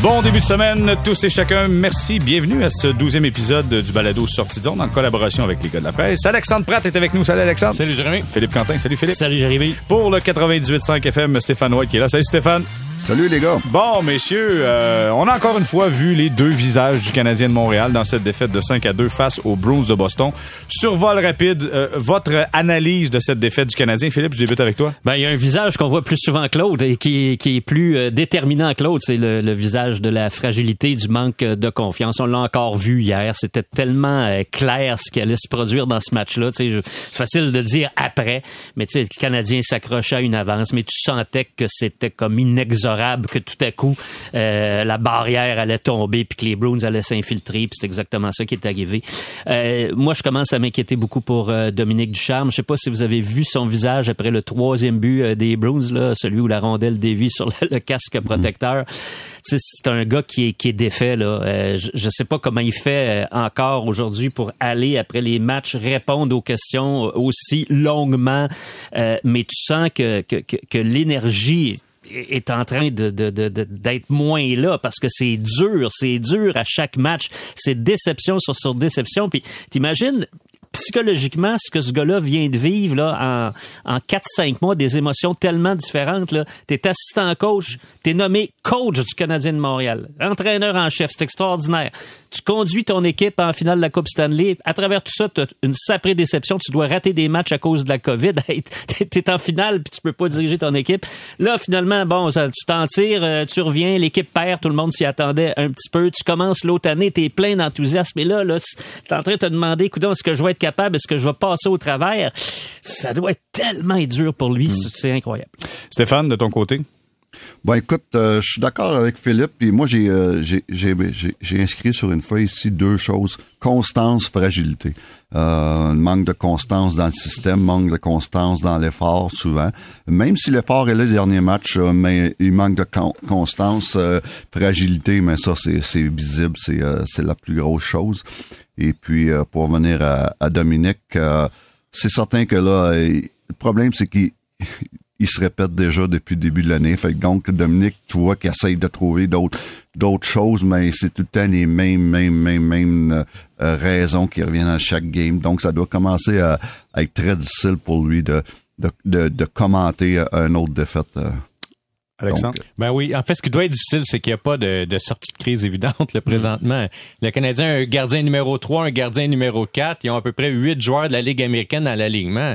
Bon début de semaine, tous et chacun. Merci. Bienvenue à ce douzième épisode du Balado Sortie de zone en collaboration avec les gars de la presse. Alexandre Pratt est avec nous. Salut Alexandre. Salut Jérémy. Philippe Quentin. Salut Philippe. Salut Jérémy. Pour le 98.5 FM, Stéphane White qui est là. Salut Stéphane. Salut les gars. Bon, messieurs, euh, on a encore une fois vu les deux visages du Canadien de Montréal dans cette défaite de 5 à 2 face aux Bruins de Boston. Survol rapide, euh, votre analyse de cette défaite du Canadien. Philippe, je débute avec toi. Ben, il y a un visage qu'on voit plus souvent Claude et qui, qui est plus euh, déterminant Claude, c'est le, le, visage de la fragilité, du manque de confiance. On l'a encore vu hier. C'était tellement clair ce qui allait se produire dans ce match-là. C'est facile de dire après, mais le Canadien s'accrochait à une avance, mais tu sentais que c'était comme inexorable que tout à coup euh, la barrière allait tomber puis que les Bruins allaient s'infiltrer puis c'est exactement ça qui est arrivé. Euh, moi je commence à m'inquiéter beaucoup pour euh, Dominique Ducharme. Je sais pas si vous avez vu son visage après le troisième but euh, des Bruins là, celui où la rondelle dévie sur le, casque protecteur. C'est un gars qui est, qui défait. Euh, je ne sais pas comment il fait encore aujourd'hui pour aller après les matchs répondre aux questions aussi longuement, mais tu sens que, l'énergie est en train d'être moins là parce que c'est dur, c'est dur à chaque match, c'est déception sur, sur déception. Puis t'imagines psychologiquement, ce que ce gars-là vient de vivre là, en, en 4-5 mois, des émotions tellement différentes. Tu es assistant coach, tu es nommé coach du Canadien de Montréal, entraîneur en chef, c'est extraordinaire. Tu conduis ton équipe en finale de la Coupe Stanley. À travers tout ça, tu as une sacrée déception. Tu dois rater des matchs à cause de la COVID. tu es en finale puis tu peux pas diriger ton équipe. Là, finalement, bon, ça, tu t'en tires, euh, tu reviens, l'équipe perd, tout le monde s'y attendait un petit peu. Tu commences l'autre année, tu es plein d'enthousiasme. Et là, là tu es en train de te demander, écoute, est-ce que je vais être capable? Est-ce que je vais passer au travers? Ça doit être tellement dur pour lui. Hmm. C'est incroyable. Stéphane, de ton côté? Bon, écoute, euh, je suis d'accord avec Philippe. Puis moi, j'ai, euh, j'ai, inscrit sur une feuille ici deux choses constance, fragilité. Euh, manque de constance dans le système, manque de constance dans l'effort souvent. Même si l'effort est là le dernier match, mais il manque de constance, fragilité. Mais ça, c'est, visible, c'est, c'est la plus grosse chose. Et puis, pour revenir à, à Dominique, c'est certain que là, le problème, c'est qu'il il se répète déjà depuis le début de l'année. Fait donc, Dominique, tu vois qu'il essaye de trouver d'autres d'autres choses, mais c'est tout le temps les mêmes, mêmes, mêmes, mêmes euh, raisons qui reviennent à chaque game. Donc, ça doit commencer à, être très difficile pour lui de, de, de, commenter un autre défaite. Euh. Alexandre? ben oui, en fait, ce qui doit être difficile, c'est qu'il n'y a pas de, de, sortie de crise évidente le présentement. Le Canadien a un gardien numéro 3, un gardien numéro 4. Ils ont à peu près huit joueurs de la Ligue américaine dans l'alignement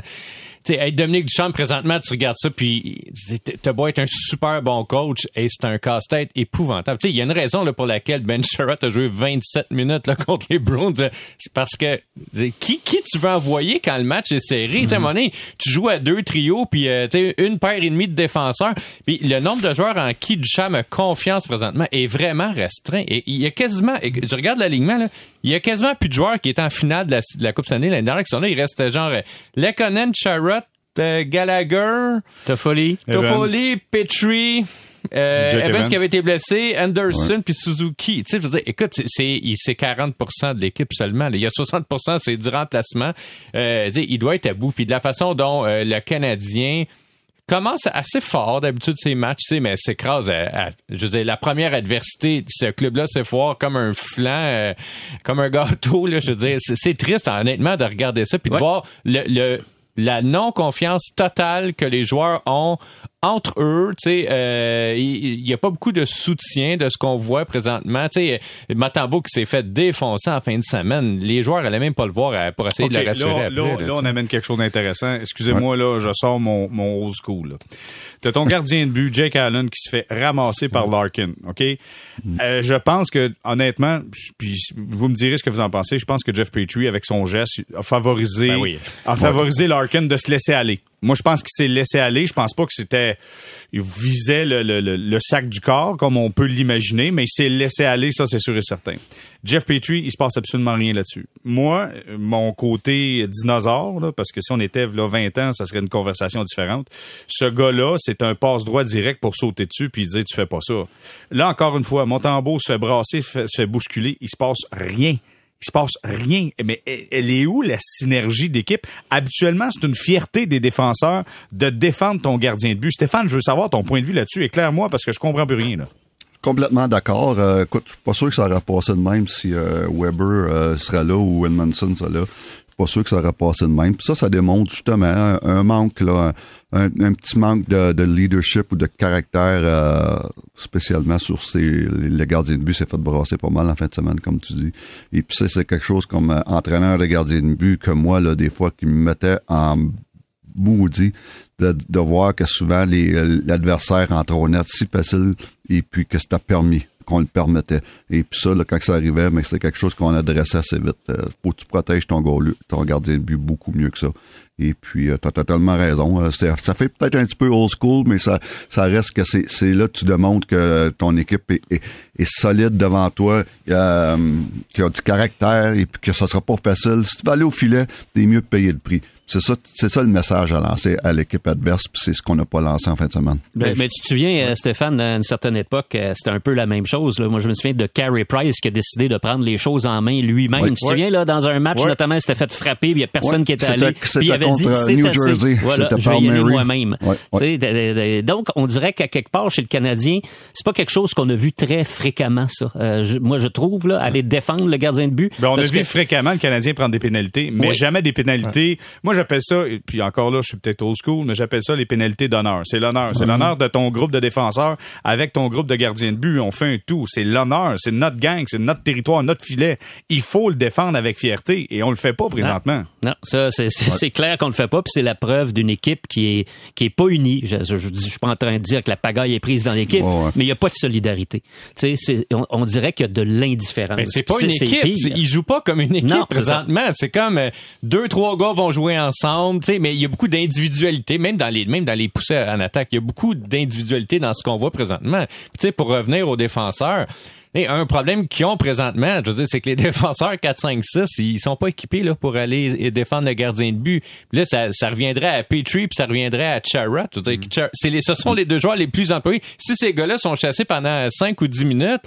sais, hey, Dominique Duchamp, présentement, tu regardes ça, puis t'as beau être un super bon coach, et c'est un casse-tête épouvantable. Tu sais, il y a une raison là, pour laquelle Ben Sherratt a joué 27 minutes là, contre les Browns. C'est parce que qui, qui tu veux envoyer quand le match est serré? Tu sais, à tu joues à deux trios, puis euh, tu sais, une paire et demie de défenseurs. Puis le nombre de joueurs en qui Duchamp a confiance présentement est vraiment restreint. Et il y a quasiment, je regarde l'alignement, là, il y a quasiment plus de joueurs qui étaient en finale de la, Coupe Stanley l'année dernière qui sont là. Il reste genre euh, Lekonen, Charrot, euh, Gallagher, Toffoli, Toffoli, Petrie. Euh, Evans, qui avait été blessé, Anderson puis Suzuki. Tu sais, je veux dire, écoute, c'est c'est 40% de l'équipe seulement. Il y a 60% c'est du remplacement. Euh, il doit être à bout. Puis de la façon dont euh, le Canadien commence assez fort d'habitude ces matchs, mais s'écrase à, je veux dire, la première adversité de ce club-là, c'est fort comme un flan, euh, comme un gâteau, là, je veux dire, c'est triste, honnêtement, de regarder ça, puis de voir le, le la non-confiance totale que les joueurs ont entre eux, tu sais, euh, il n'y a pas beaucoup de soutien de ce qu'on voit présentement. Tu sais, Matambo qui s'est fait défoncer en fin de semaine, les joueurs n'allaient même pas le voir pour essayer de le rassurer. Là, après, là, on amène quelque chose d'intéressant. Excusez-moi, là, je sors mon, mon old school. T'as ton gardien de but, Jake Allen, qui se fait ramasser par Larkin, OK? Euh, je pense que, honnêtement, puis vous me direz ce que vous en pensez, je pense que Jeff Petrie, avec son geste, a favorisé, ben a favorisé Larkin de se laisser aller. Moi, je pense qu'il s'est laissé aller. Je pense pas que c'était. Il visait le, sac du corps, comme on peut l'imaginer, mais il s'est laissé aller, ça, c'est sûr et certain. Jeff Petrie, il se passe absolument rien là-dessus. Moi, mon côté dinosaure, parce que si on était là 20 ans, ça serait une conversation différente. Ce gars-là, c'est un passe-droit direct pour sauter dessus puis dire tu fais pas ça. Là, encore une fois, Montembeau se fait brasser, se fait bousculer, il se passe rien se passe rien. Mais elle est où la synergie d'équipe? Habituellement, c'est une fierté des défenseurs de défendre ton gardien de but. Stéphane, je veux savoir ton point de vue là-dessus. Éclaire-moi parce que je comprends plus rien. Là. complètement d'accord. Euh, écoute, je suis pas sûr que ça aurait passé de même si euh, Weber euh, serait là ou Edmondson serait là. Pas sûr que ça aurait passé de même. Puis ça, ça démontre justement un, manque, là, un, petit manque de, de leadership ou de caractère, euh, spécialement sur ces, les, gardiens de but s'est fait brasser pas mal en fin de semaine, comme tu dis. Et puis ça, c'est quelque chose comme euh, entraîneur de gardien de but que moi, là, des fois, qui me mettait en maudit de, de voir que souvent les- l'adversaire entre au net si facile et puis que c'était permis qu'on le permettait. Et puis ça, là, quand ça arrivait, mais c'était quelque chose qu'on adressait assez vite. Euh, faut que tu protèges ton, goal- ton gardien de but beaucoup mieux que ça. Et puis, tu as totalement raison. Euh, ça fait peut-être un petit peu old school, mais ça, ça reste que c'est là que tu démontres que ton équipe est, solide devant toi, euh, qu'il a du caractère et puis que ça sera pas facile. Si tu vas aller au filet, t'es mieux de payer le prix. C'est ça, c'est ça le message à lancer à l'équipe adverse, puis c'est ce qu'on n'a pas lancé en fin de semaine. Mais, mais tu te souviens, euh, Stéphane, à une certaine époque, euh, c'était un peu la même chose. là. Moi, je me souviens de Carey Price qui a décidé de prendre les choses en main lui-même. Tu te Ouais. souviens, là, dans un match, Ouais. notamment, il s'était fait frapper, puis il y a personne Ouais. qui était allé. c'était Puis il avait dit, contre, c'est New assez. Jersey. Voilà, C'était je vais y aller moi-même. Donc, on dirait qu'à quelque part, chez le Canadien, c'est pas quelque chose qu'on a vu très fréquemment, ça. Euh, je- moi, je trouve, là, aller défendre le gardien de but. Ben, on a vu que- fréquemment le Canadien prendre des pénalités, mais jamais des pénalités. Moi, j'appelle ça, et puis encore là, je suis peut-être old school, mais j'appelle ça les pénalités d'honneur. C'est l'honneur. C'est l'honneur de ton groupe de défenseurs avec ton groupe de gardiens de but. On fait un tout. C'est l'honneur. C'est notre gang. C'est notre territoire, notre filet. Il faut le défendre avec fierté et on le fait pas présentement. Non, ça, c'est clair qu'on le fait pas, puis c'est la preuve d'une équipe qui est qui est pas unie. Je, je, je, je suis pas en train de dire que la pagaille est prise dans l'équipe, ouais. mais il y a pas de solidarité. Tu sais, c'est- on, on dirait qu'il y a de l'indifférence. Ben, c'est pas une équipe. Ils jouent pas comme une équipe Non, présentement. C'est comme euh, deux, trois gars vont jouer ensemble, mais il y a beaucoup d'individualité, même dans les, même dans les poussées en attaque. Il y a beaucoup d'individualité dans ce qu'on voit présentement. Puis, Tu sais, pour revenir aux défenseurs, et un problème qu'ils ont présentement, je veux dire, c'est que les défenseurs 4, 5, 6, ils sont pas équipés là, pour aller défendre le gardien de but. Puis là, ça, ça reviendrait à Petrie, puis ça reviendrait à Chara. Je veux dire, Chara- c'est les, ce sont les deux joueurs les plus employés. Si ces gars-là sont chassés pendant 5 ou 10 minutes,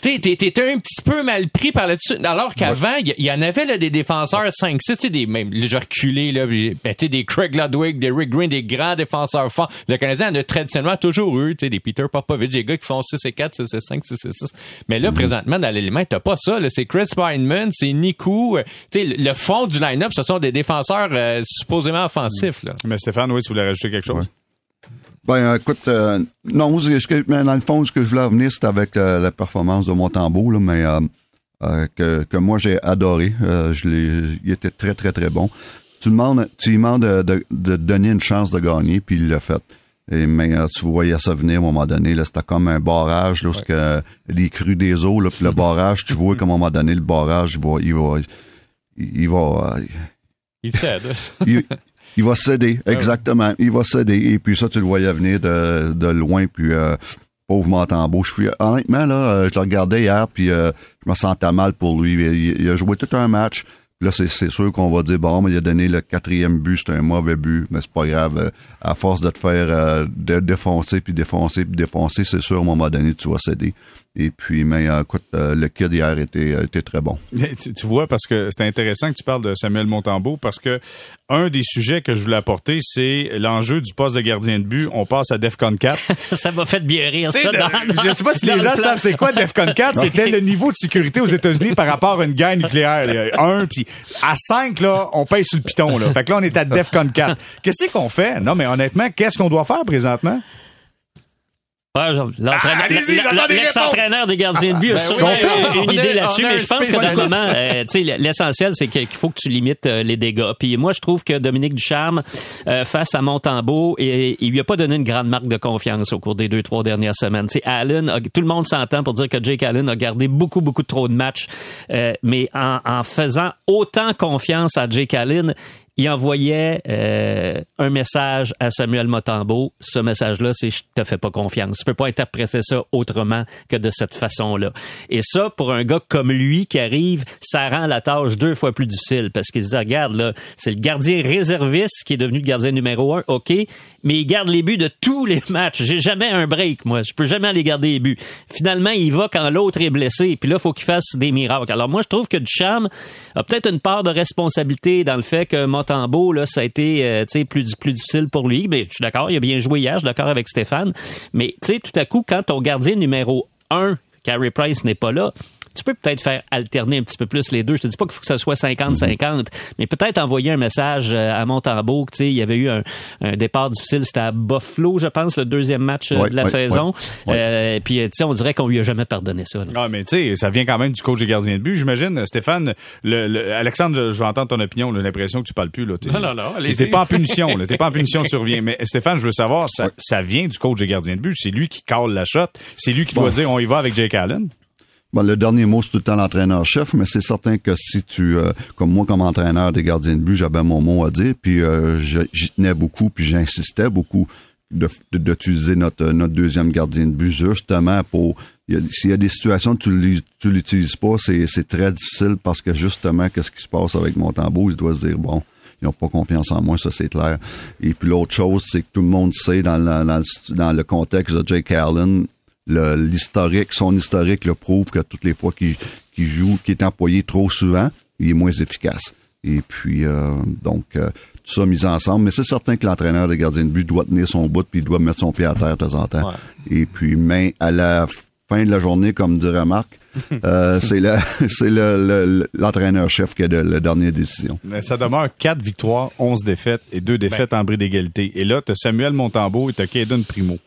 T'es, t'es, t'es un petit peu mal pris par là-dessus. Alors qu'avant, il y, en avait là, des défenseurs 5-6, tu sais, des même les reculés, là, ben, tu sais, des Craig Ludwig, des Rick Green, des grands défenseurs forts. Le Canadien en a traditionnellement toujours eu, tu sais, des Peter Popovich, des gars qui font 6 et 4, 6 et 5, 6 et 6. Mais là, présentement, dans l'élément, t'as pas ça. Là. C'est Chris Weinman, c'est Niku. euh, Tu sais, le le fond du line-up, ce sont des défenseurs euh, supposément offensifs. Là. Mais Stéphane, oui, tu voulais rajouter quelque chose? Ben, écoute, euh, non, que- mais dans le fond, ce que je voulais revenir, c'était avec euh, la performance de Montembeau, là, mais euh, euh, que, que moi j'ai adoré. Euh, je l'ai, il était très, très, très bon. Tu demandes, tu lui demandes de, de, de donner une chance de gagner, puis il l'a fait. Et, mais euh, tu voyais ça venir à un moment donné, là, c'était comme un barrage, là, que, les crues des eaux, là, puis le barrage, tu vois qu'à un moment donné, le barrage, il va, il va, il, va, euh, Il cède. il, il va céder, exactement. Il va céder. Et puis ça, tu le voyais venir de, de loin. Puis euh, pauvre Montembeau. Je suis honnêtement là, euh, je le regardais hier, puis euh, je me sentais mal pour lui. Il, il a joué tout un match. Là, c'est, c'est sûr qu'on va dire bon, mais il a donné le quatrième but, c'est un mauvais but, mais c'est pas grave. Euh, À force de te faire euh, de défoncer, puis défoncer, puis défoncer, c'est sûr, à un moment donné, tu vas céder. Et puis, mais euh, écoute, euh, le kid hier était, était très bon. Tu, tu vois, parce que c'est intéressant que tu parles de Samuel Montembeau, parce que un des sujets que je voulais apporter, c'est l'enjeu du poste de gardien de but. On passe à DEFCON 4. ça m'a fait bien rire, ça. de- dans- dans- je sais pas si les le gens plan. savent c'est quoi DEFCON 4. C'était le niveau de sécurité aux États-Unis par rapport à une guerre nucléaire. Il y a un, puis à 5, là, on paye sur le piton. Là. Fait que là, on est à DEFCON 4. Qu'est-ce qu'on fait? Non, mais honnêtement, qu'est-ce qu'on doit faire présentement? Ah, l'ex-entraîneur des gardiens de but a Ben sûrement on une a- idée là-dessus, a mais je pense que spécialiste. simplement, euh, tu sais, l'essentiel, c'est qu'il faut que tu limites euh, les dégâts. Puis moi, je trouve que Dominique Ducharme, euh, face à Montembeau, et, il lui a pas donné une grande marque de confiance au cours des deux, trois dernières semaines. Tu sais, Allen, a- tout le monde s'entend pour dire que Jake Allen a gardé beaucoup, beaucoup trop de matchs, mais en, en faisant autant confiance à Jake Allen, il envoyait euh, un message à Samuel Motambo. Ce message-là, c'est je te fais pas confiance. Tu peux pas interpréter ça autrement que de cette façon-là. Et ça, pour un gars comme lui qui arrive, ça rend la tâche deux fois plus difficile parce qu'il se dit regarde là, c'est le gardien réserviste qui est devenu le gardien numéro un, ok, mais il garde les buts de tous les matchs. J'ai jamais un break, moi. Je peux jamais aller garder les buts. Finalement, il va quand l'autre est blessé. Puis là, faut qu'il fasse des miracles. Alors moi, je trouve que Ducharme a peut-être une part de responsabilité dans le fait que Montembeau, là, ça a été euh, plus, plus difficile pour lui. Mais je suis d'accord, il a bien joué hier, je suis d'accord avec Stéphane. Mais tout à coup, quand ton gardien numéro un, Carey Price n'est pas là, tu peux peut-être faire alterner un petit peu plus les deux. Je te dis pas qu'il faut que ça soit 50-50, mais peut-être envoyer un message euh, à Montembeau tu sais, il y avait eu un, départ difficile, c'était à Buffalo, je pense, le deuxième match euh, de la saison. Euh, puis, tu sais, on dirait qu'on lui a jamais pardonné ça. Ah, mais tu sais, ça vient quand même du coach des gardiens de but. J'imagine, Stéphane, le, Alexandre, je, veux entendre ton opinion. J'ai l'impression que tu parles plus. Là. Non, non, non. T'es pas en punition. T'es pas en punition, tu reviens. Mais Stéphane, je veux savoir, ça, ça vient du coach des gardiens de but. C'est lui qui cale la shot. C'est lui qui doit dire on y va avec Jake Allen? Le dernier mot, c'est tout le temps l'entraîneur-chef, mais c'est certain que si tu, euh, comme moi, comme entraîneur des gardiens de but, j'avais mon mot à dire, puis euh, j'y tenais beaucoup, puis j'insistais beaucoup d'utiliser notre, notre deuxième gardien de but justement pour s'il y a des situations où tu l'utilises pas, c'est très difficile parce que justement, qu'est-ce qui se passe avec mon tambour? Il doit se dire, bon, ils n'ont pas confiance en moi, ça c'est clair. Et puis l'autre chose, c'est que tout le monde sait dans, dans, dans le contexte de Jake Allen, l'historique, son historique le prouve que toutes les fois qu'il joue, qu'il est employé trop souvent, il est moins efficace. Et puis, euh, donc, euh, tout ça mis ensemble. Mais c'est certain que l'entraîneur de gardien de but doit tenir son bout puis il doit mettre son pied à terre de temps en temps. Et puis, mais à la fin de la journée, comme dirait Marc, euh, c'est l'entraîneur-chef qui a de, la dernière décision. Mais ça demeure quatre victoires, onze défaites et deux défaites ben. en bris d'égalité. Et là, tu as Samuel Montembeau et tu as Caden Primo.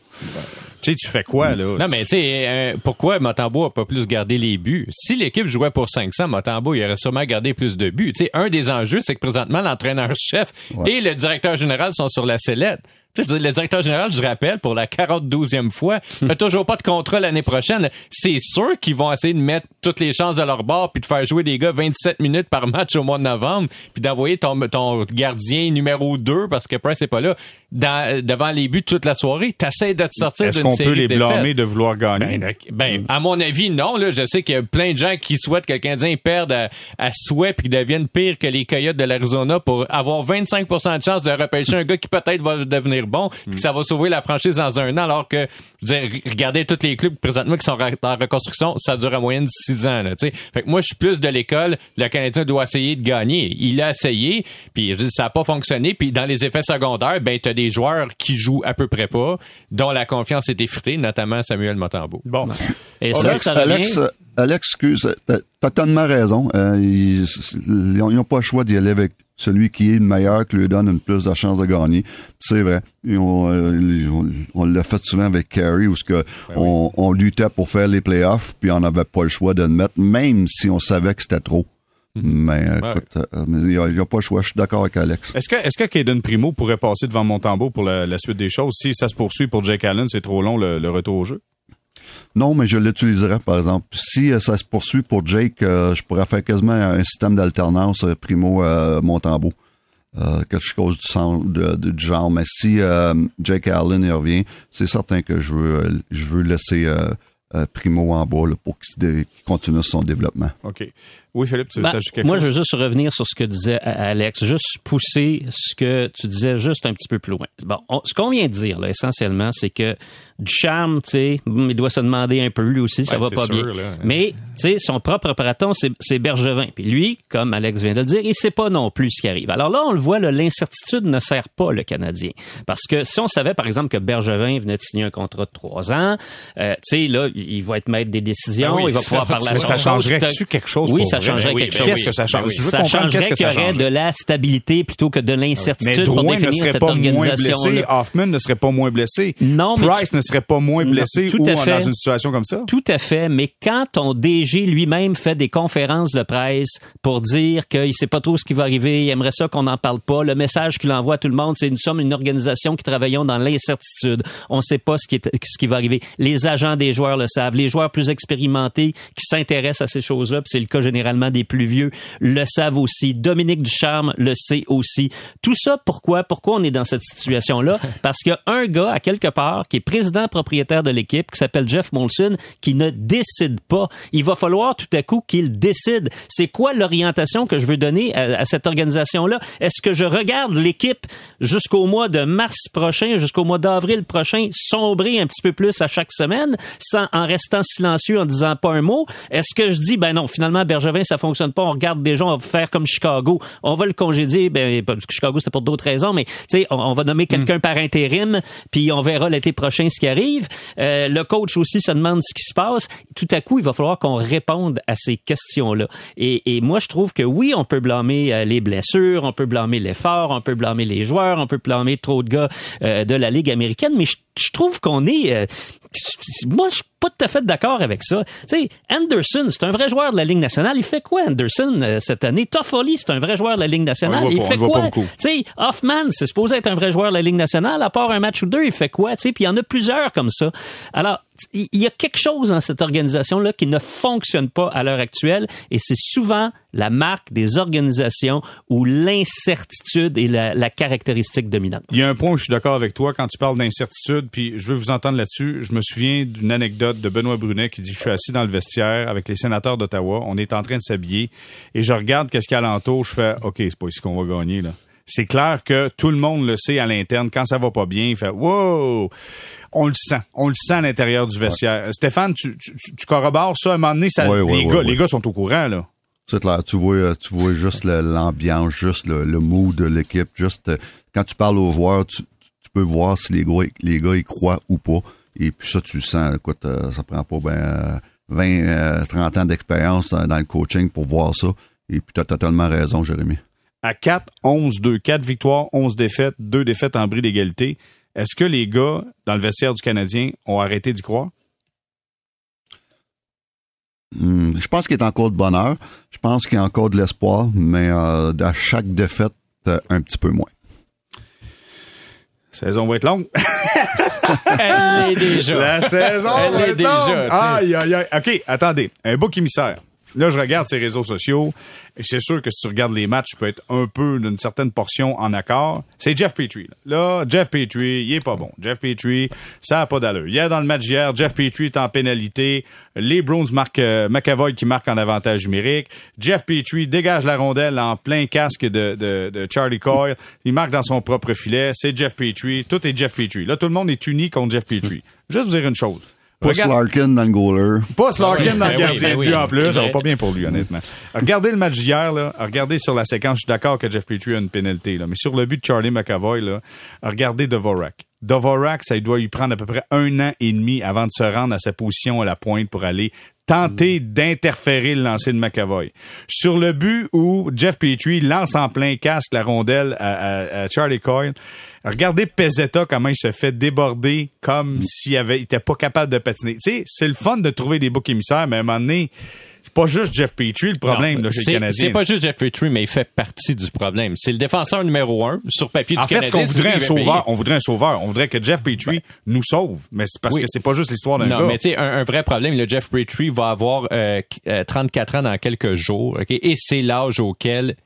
Tu sais, tu fais quoi, là? Non, mais tu sais, euh, pourquoi Motambo a pas plus gardé les buts? Si l'équipe jouait pour 500, Motambo, il aurait sûrement gardé plus de buts. Tu sais, un des enjeux, c'est que présentement, l'entraîneur-chef et le directeur général sont sur la sellette. Le directeur général, je rappelle, pour la 42e fois, n'a toujours pas de contrat l'année prochaine. C'est sûr qu'ils vont essayer de mettre toutes les chances de leur bord puis de faire jouer des gars 27 minutes par match au mois de novembre puis d'envoyer ton, ton gardien numéro 2 parce que Price n'est pas là devant les buts toute la soirée. T'essaies de te sortir d'une série Est-ce qu'on peut les blâmer de vouloir gagner? Ben, ben, à mon avis, non. Là, je sais qu'il y a plein de gens qui souhaitent que le Canadien perde à, à souhait puis devienne pire que les Coyotes de l'Arizona pour avoir 25% de chance de repêcher un gars qui peut-être va devenir bon puis que ça va sauver la franchise dans un an alors que, je veux dire, regardez tous les clubs présentement qui sont en reconstruction, ça dure en moyenne six ans. Là, fait que moi, je suis plus de l'école. Le Canadien doit essayer de gagner. Il a essayé, puis ça n'a pas fonctionné. Puis dans les effets secondaires, ben t'as des joueurs qui jouent à peu près pas, dont la confiance est effritée, notamment Samuel Motambo. Bon. Et ça, Alex, Alex, Alex, excuse, t'as totalement raison. Euh, ils n'ont pas le choix d'y aller avec celui qui est le meilleur, qui lui donne une plus de chance de gagner. C'est vrai. Euh, on, on, l'a fait souvent avec Carey, où ce que ben on, on, luttait pour faire les playoffs, puis on n'avait pas le choix de le mettre, même si on savait que c'était trop. Mhm. Mais écoute, euh, il n'y a, pas le choix. Je suis d'accord avec Alex. Est-ce que, est-ce que Caden Primo pourrait passer devant Montembeau pour la, suite des choses? Si ça se poursuit pour Jake Allen, c'est trop long le, retour au jeu? Non, mais je l'utiliserai, par exemple. Si euh, ça se poursuit pour Jake, euh, je pourrais faire quasiment un système d'alternance Primo Montembeau. quelque chose du, du genre. Mais si Jake Allen y revient, c'est certain que je veux, je veux laisser Primo en bas pour qu'il continue son développement. OK. Oui, Philippe, tu ben, quelque moi, je veux juste revenir sur ce que disait Alex, juste pousser ce que tu disais juste un petit peu plus loin. Bon, ce qu'on vient de dire, là, essentiellement, c'est que du charme, tu sais, il doit se demander un peu, lui aussi, ça va pas bien. Mais, tu sais, son propre praton, c'est Bergevin. Puis lui, comme Alex vient de le dire, il sait pas non plus ce qui arrive. Alors là, on le voit, l'incertitude ne sert pas le Canadien. Parce que si on savait, par exemple, que Bergevin venait de signer un contrat de trois ans, euh, tu sais, là, il va être maître des décisions, ben il va pouvoir parler à Ça changerait-tu quelque chose Oui, ça changerait quelque chose. Qu'est-ce que ça change? ça changerait qu'il y aurait de la stabilité plutôt que de l'incertitude pour définir ne serait cette pas organisation. Moins blessé, Hoffman ne serait pas moins blessé. Non, Price ne serait pas moins blessé ou dans une situation comme ça? Tout à fait. Mais quand ton DG lui-même fait des conférences de presse pour dire qu'il sait pas trop ce qui va arriver, il aimerait ça qu'on n'en parle pas, le message qu'il envoie à tout le monde, c'est nous sommes une organisation qui travaillons dans l'incertitude. On ne sait pas ce qui, est, ce qui va arriver. Les agents des joueurs le savent. Les joueurs plus expérimentés qui s'intéressent à ces choses-là, c'est le cas généralement des plus vieux, le savent aussi. Dominique Ducharme le sait aussi. Tout ça, pourquoi? Pourquoi on est dans cette situation-là? Parce qu'il y a un gars, à quelque part, qui est président propriétaire de l'équipe, qui s'appelle Jeff Molson, qui ne décide pas. Il va falloir tout à coup qu'il décide. C'est quoi l'orientation que je veux donner à, cette organisation-là? Est-ce que je regarde l'équipe jusqu'au mois de mars prochain, jusqu'au mois d'avril prochain, sombrer un petit peu plus à chaque semaine, sans, en restant silencieux, en disant pas un mot? Est-ce que je dis, ben non, finalement, Bergevin ça fonctionne pas. On regarde déjà, on va faire comme Chicago. On va le congédier. Ben, parce que Chicago, c'est pour d'autres raisons, mais tu sais, on, on, va nommer quelqu'un par intérim, puis on verra l'été prochain ce qui arrive. Euh, le coach aussi se demande ce qui se passe. Tout à coup, il va falloir qu'on réponde à ces questions-là. Et, et, moi, je trouve que oui, on peut blâmer euh, les blessures, on peut blâmer l'effort, on peut blâmer les joueurs, on peut blâmer trop de gars euh, de la Ligue américaine, mais je, trouve qu'on est euh, moi, je pas tout à fait d'accord avec ça. Tu sais, Anderson, c'est un vrai joueur de la Ligue nationale. Il fait quoi, Anderson, euh, cette année? Toffoli, c'est un vrai joueur de la Ligue nationale. il fait quoi? Tu sais, Hoffman, c'est supposé être un vrai joueur de la Ligue nationale. À part un match ou deux, il fait quoi? Tu sais, puis il y en a plusieurs comme ça. Alors, il y a quelque chose dans cette organisation-là qui ne fonctionne pas à l'heure actuelle et c'est souvent la marque des organisations où l'incertitude est la, la, caractéristique dominante. Il y a un point où je suis d'accord avec toi quand tu parles d'incertitude, puis je veux vous entendre là-dessus. Je me souviens d'une anecdote de Benoît Brunet qui dit, je suis assis dans le vestiaire avec les sénateurs d'Ottawa, on est en train de s'habiller et je regarde qu'est-ce qu'il y a alentour, je fais, OK, c'est pas ici qu'on va gagner, là c'est clair que tout le monde le sait à l'interne. Quand ça va pas bien, il fait wow! On le sent. On le sent à l'intérieur du vestiaire. Ouais. Stéphane, tu, tu, tu, corrobores ça? À un moment donné, ça, ouais, les, gars, les gars sont au courant, là. C'est clair. Tu vois, tu vois juste l'ambiance, juste le, le mood de l'équipe. Juste quand tu parles aux joueurs, tu, tu, peux voir si les gars, les gars y croient ou pas. Et puis ça, tu le sens. Écoute, ça prend pas ben 20, 30 ans d'expérience dans, le coaching pour voir ça. Et puis tu as totalement raison, Jérémy à 4, 11, 2. 4 victoires, 11 défaites, 2 défaites en bris d'égalité. Est-ce que les gars, dans le vestiaire du Canadien, ont arrêté d'y croire? Hum, je pense qu'il est encore de bonheur. Je pense qu'il y a encore de l'espoir, mais euh, à chaque défaite, euh, un petit peu moins. Saison va être longue. Elle est déjà. La saison Elle va est être déjà, longue. Aïe, aïe, aïe. OK, attendez. Un bouc émissaire. Là, je regarde ces réseaux sociaux c'est sûr que si tu regardes les matchs, tu peux être un peu d'une certaine portion en accord. C'est Jeff Petrie. Là. Jeff Petrie, il est pas bon. Jeff Petrie, ça a pas d'allure. Hier, dans le match hier, Jeff Petrie est en pénalité. Les Browns marquent euh, McAvoy qui marque en avantage numérique. Jeff Petrie dégage la rondelle en plein casque de Charlie Coyle. Il marque dans son propre filet. C'est Jeff Petrie. Tout est Jeff Petrie. Là, tout le monde est uni contre Jeff Petrie. Juste vous dire une chose. Pas Larkin dans le goaler. Pas Larkin dans le Ben oui, gardien ben de oui, but en c'est plus. Ça va pas bien pour lui, honnêtement. Regardez le match d'hier, là. Regardez sur la séquence. Je suis d'accord que Jeff Petrie a une pénalité, là. Mais sur le but de Charlie McAvoy, là, regardez Dvorak. Dvorak, ça doit lui prendre à peu près un an et demi avant de se rendre à sa position à la pointe pour aller tenter d'interférer le lancer de McAvoy. Sur le but où Jeff Petrie lance en plein casque la rondelle à, à- à Charlie Coyle, regardez Pezzetta comment il se fait déborder comme s'il avait, il était pas capable de patiner. Tu sais, c'est le fun de trouver des boucs émissaires, mais à un moment donné, c'est pas juste Jeff Petrie le problème Non, là, chez le Canadien. C'est pas juste Jeff Petrie, mais il fait partie du problème. C'est le défenseur numéro un sur papier du En fait, ce Canadien. qu'on voudrait un sauveur, on voudrait un sauveur. On voudrait que Jeff Petrie nous sauve. Mais c'est parce Oui. que c'est pas juste l'histoire d'un Non, gars. mais tu sais, un, un vrai problème, le Jeff Petrie va avoir euh, euh, 34 ans dans quelques jours, ok, et c'est l'âge auquel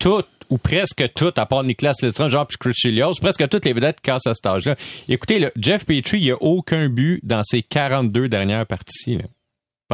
tout ou presque tout, à part Nicolas Lidstrom, genre puis Chris Chilios, presque toutes les vedettes cassent à cet âge-là. Écoutez, là, Jeff Petrie, il n'y a aucun but dans ses 42 dernières parties. là.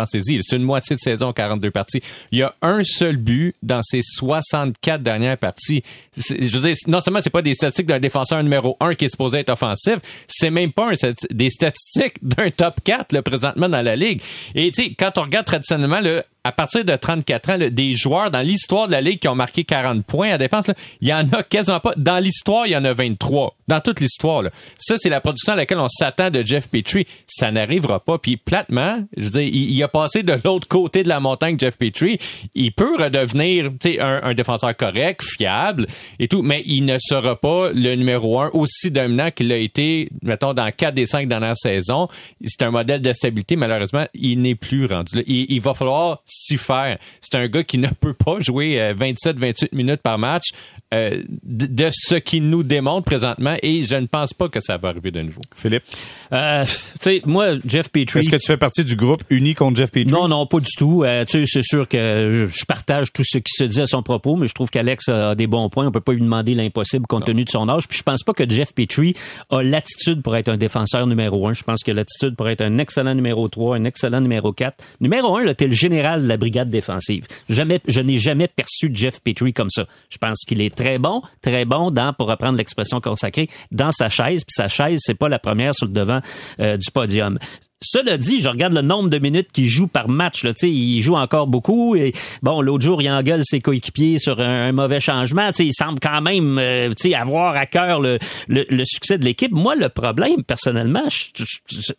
C'est une moitié de saison, 42 parties. Il y a un seul but dans ses 64 dernières parties. Je veux dire, non seulement c'est pas des statistiques d'un défenseur numéro 1 qui est supposé être offensif, c'est même pas des statistiques d'un top 4 là, présentement dans la ligue. Et tu sais, quand on regarde traditionnellement, là, à partir de 34 ans, là, des joueurs dans l'histoire de la ligue qui ont marqué 40 points à défense, il y en a quasiment pas. Dans l'histoire, il y en a 23. Dans toute l'histoire. Ça, c'est la production à laquelle on s'attend de Jeff Petrie. Ça n'arrivera pas. Puis platement, je veux dire, il, a passé de l'autre côté de la montagne, Jeff Petrie. Il peut redevenir un, un défenseur correct, fiable et tout, mais il ne sera pas le numéro un aussi dominant qu'il l'a été, mettons, dans quatre des cinq dernières saisons. C'est un modèle de stabilité. Malheureusement, il n'est plus rendu là. Il, il va falloir s'y faire. C'est un gars qui ne peut pas jouer 27-28 minutes par match euh, de, ce qu'il nous démontre présentement et je ne pense pas que ça va arriver de nouveau. Philippe, Euh, tu sais, moi, Jeff Petrie. est-ce que tu fais partie du groupe uni contre Jeff Petrie? Non, non, pas du tout. Euh, tu sais, c'est sûr que je, je partage tout ce qui se dit à son propos, mais je trouve qu'Alex a des bons points. On peut pas lui demander l'impossible compte tenu de son âge. Puis je pense pas que Jeff Petrie a l'attitude pour être un défenseur numéro un. Je pense que l'attitude pour être un excellent numéro 3, un excellent numéro 4. Numéro un, là, t'es le général de la brigade défensive. Jamais, je n'ai jamais perçu Jeff Petrie comme ça. Je pense qu'il est très bon, très bon dans, pour reprendre l'expression consacrée, dans sa chaise. Puis sa chaise, c'est pas la première sur le devant euh, du podium Cela dit, je regarde le nombre de minutes qu'il joue par match. Là, il joue encore beaucoup. Et bon, l'autre jour, il engueule ses coéquipiers sur un, mauvais changement. il semble quand même euh, avoir à cœur le, le, succès de l'équipe. Moi, le problème, personnellement,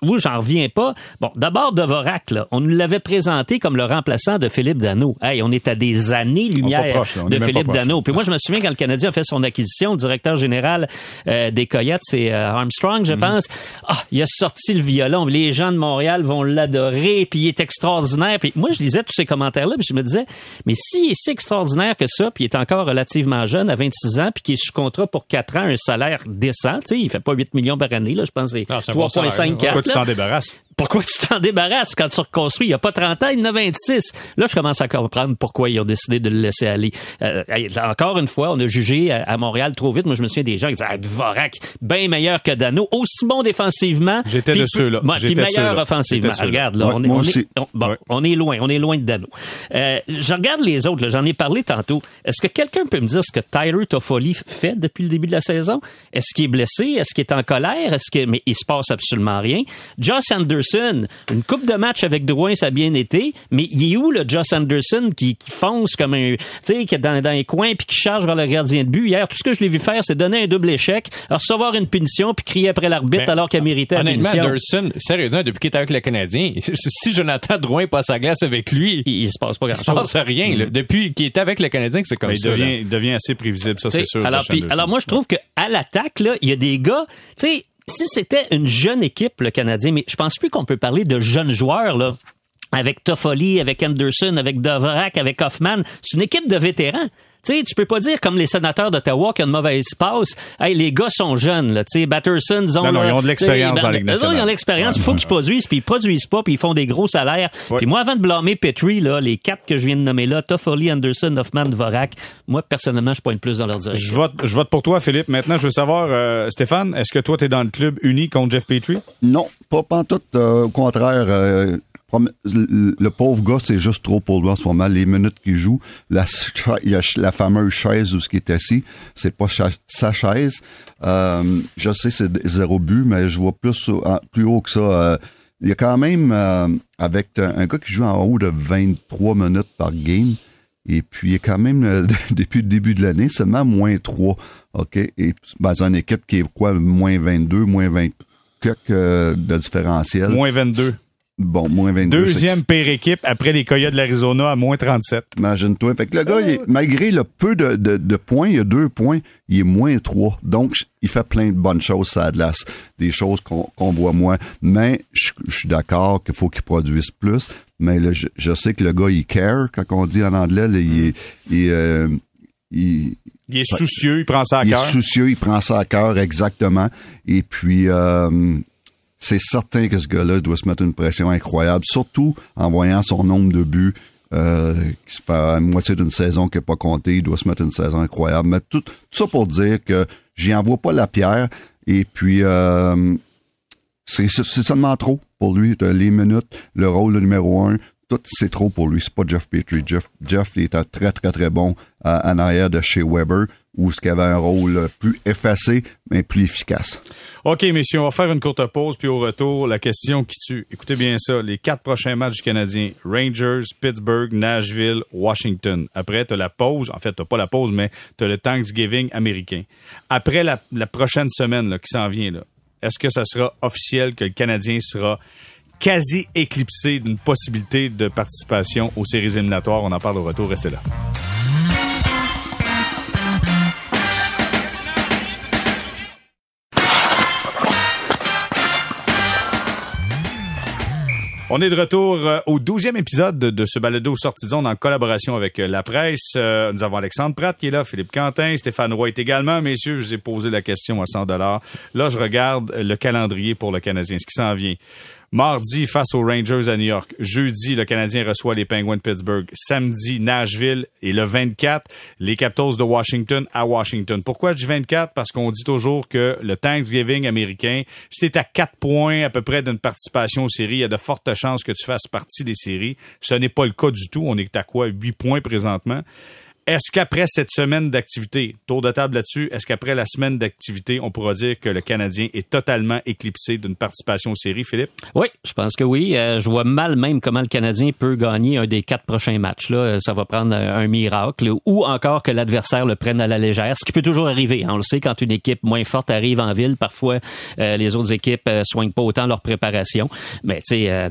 où j'en reviens pas. Bon, d'abord, Devorak, là, on nous l'avait présenté comme le remplaçant de Philippe Dano. Hey, on est à des années-lumière de Philippe Dano. Puis moi, je me souviens quand le Canadien a fait son acquisition, le directeur général euh, des Coyotes, c'est euh, Armstrong, je mhm. pense. Ah, il a sorti le violon. Les gens de Montréal vont l'adorer, puis il est extraordinaire. Puis moi, je lisais tous ces commentaires-là, puis je me disais, mais s'il est si extraordinaire que ça, puis il est encore relativement jeune, à 26 ans, puis qu'il est sous contrat pour 4 ans, un salaire décent, tu sais, il fait pas 8 millions par année, là, je pense c'est 3,5 Pourquoi tu t'en débarrasses? Pourquoi tu t'en débarrasses quand tu reconstruis? Il n'y a pas 30 ans, il y en a 26. Là, je commence à comprendre pourquoi ils ont décidé de le laisser aller. Euh, encore une fois, on a jugé à, Montréal trop vite. Moi, je me souviens des gens qui disaient, ah, Dvorak, bien meilleur que Dano, aussi bon défensivement. J'étais de ceux-là. Puis meilleur offensivement. Regarde, là, on, est, on, est, bon, on, est, loin, on est loin de Dano. Euh, je regarde les autres, j'en ai parlé tantôt. Est-ce que quelqu'un peut me dire ce que Tyler Toffoli fait depuis le début de la saison? Est-ce qu'il est blessé? Est-ce qu'il est en colère? Est-ce que, mais il se passe absolument rien. Josh Anderson, une coupe de match avec Drouin, ça a bien été, mais il est où le Josh Anderson qui, fonce comme un, tu sais, qui est dans, dans les coins puis qui charge vers le gardien de but? Hier, tout ce que je l'ai vu faire, c'est donner un double échec, recevoir une punition puis crier après l'arbitre alors qu'il a mérité la punition. Anderson, sérieusement, depuis qu'il est avec le Canadien, si Jonathan Drouin passe à glace avec lui, il, se passe pas grand-chose. Il se passe rien. Mm. Depuis qu'il est avec le Canadien, c'est comme ça. Il devient, il devient assez prévisible, ça, c'est sûr. Alors, alors moi, je trouve qu'à l'attaque, là, il y a des gars, tu sais, si c'était une jeune équipe, le Canadien, mais je pense plus qu'on peut parler de jeunes joueurs, là avec Toffoli, avec Anderson, avec Dvorak, avec Hoffman. C'est une équipe de vétérans. Tu sais, tu peux pas dire comme les sénateurs d'Ottawa qui ont une mauvaise passe. Hey, les gars sont jeunes, là. Tu sais, Batterson, ils ont, non, non, ils ont de l'expérience dans la Ligue nationale. Ils ont de l'expérience. Il faut qu'ils produisent, puis ils produisent pas, puis ils font des gros salaires. Puis moi, avant de blâmer Petrie, là, les quatre que je viens de nommer là, Toffoli, Anderson, Hoffman, Dvorak, moi, personnellement, je pointe plus dans leur direction. Je vote, je vote pour toi, Philippe. Maintenant, je veux savoir, euh, Stéphane, est-ce que toi, tu es dans le club uni contre Jeff Petrie? Non, pas pantoute. Euh, au contraire, euh, le pauvre gars, c'est juste trop pour lui en ce moment. Les minutes qu'il joue, la, fameuse chaise où ce qui est assis, c'est pas sa chaise. Euh, je sais, c'est zéro but, mais je vois plus, plus haut que ça. Euh, il y a quand même, euh, avec un gars qui joue en haut de 23 minutes par game, et puis il y a quand même, depuis le début de l'année, seulement moins 3. OK? Et dans une équipe qui est quoi, moins 22, moins 20 que de différentiel. Moins 22. Bon, moins 22. Deuxième pire équipe après les Coyotes de l'Arizona à moins 37. Imagine-toi. Fait que le gars, malgré le peu de, de, points, il y a deux points, il est moins trois. Donc, il fait plein de bonnes choses, ça glace. Des choses qu'on voit moins. Mais je, suis d'accord qu'il faut qu'il produise plus. Mais je, sais que le gars, il care, quand on dit en anglais, il, est, il, euh, il, il est soucieux, il prend ça à cœur. Il est soucieux, il prend ça à cœur, exactement. Et puis, euh, c'est certain que ce gars-là doit se mettre une pression incroyable, surtout en voyant son nombre de buts euh, qui se fait à moitié d'une saison qui n'est pas compté, il doit se mettre une saison incroyable. Mais tout, ça pour dire que j'y envoie pas la pierre et puis euh, c'est seulement trop pour lui. Les minutes, le rôle numéro un, tout c'est trop pour lui. C'est pas Jeff Petrie. Jeff, Jeff il était très très très bon en arrière de chez Weber ou ce qui avait un rôle plus effacé, mais plus efficace. OK, messieurs, on va faire une courte pause, puis au retour, la question qui tue. Écoutez bien ça, les quatre prochains matchs du Canadien, Rangers, Pittsburgh, Nashville, Washington. Après, tu la pause, en fait, tu pas la pause, mais tu le Thanksgiving américain. Après la, prochaine semaine qui s'en vient, est-ce que ça sera officiel que le Canadien sera quasi éclipsé d'une possibilité de participation aux séries éliminatoires? On en parle au retour, restez là. On est de retour euh, au douzième épisode de, ce balado sorti zone en collaboration avec euh, la presse. Euh, nous avons Alexandre Pratt qui est là, Philippe Quentin, Stéphane Roy également. Messieurs, je vous ai posé la question à 100 dollars. Là, je regarde le calendrier pour le Canadien, ce qui s'en vient. Mardi, face aux Rangers à New York. Jeudi, le Canadien reçoit les Penguins de Pittsburgh. Samedi, Nashville. Et le 24, les Capitals de Washington à Washington. Pourquoi dis 24? Parce qu'on dit toujours que le Thanksgiving américain, si t'es à 4 points à peu près d'une participation aux séries, il y a de fortes chances que tu fasses partie des séries. Ce n'est pas le cas du tout. On est à quoi? 8 points présentement. Est-ce qu'après cette semaine d'activité, tour de table là-dessus, est-ce qu'après la semaine d'activité, on pourra dire que le Canadien est totalement éclipsé d'une participation aux séries, Philippe? Oui, je pense que oui. Euh, je vois mal même comment le Canadien peut gagner un des quatre prochains matchs. Là, euh, ça va prendre un miracle ou encore que l'adversaire le prenne à la légère, ce qui peut toujours arriver. Hein. On le sait, quand une équipe moins forte arrive en ville, parfois euh, les autres équipes soignent pas autant leur préparation. Mais tu sais,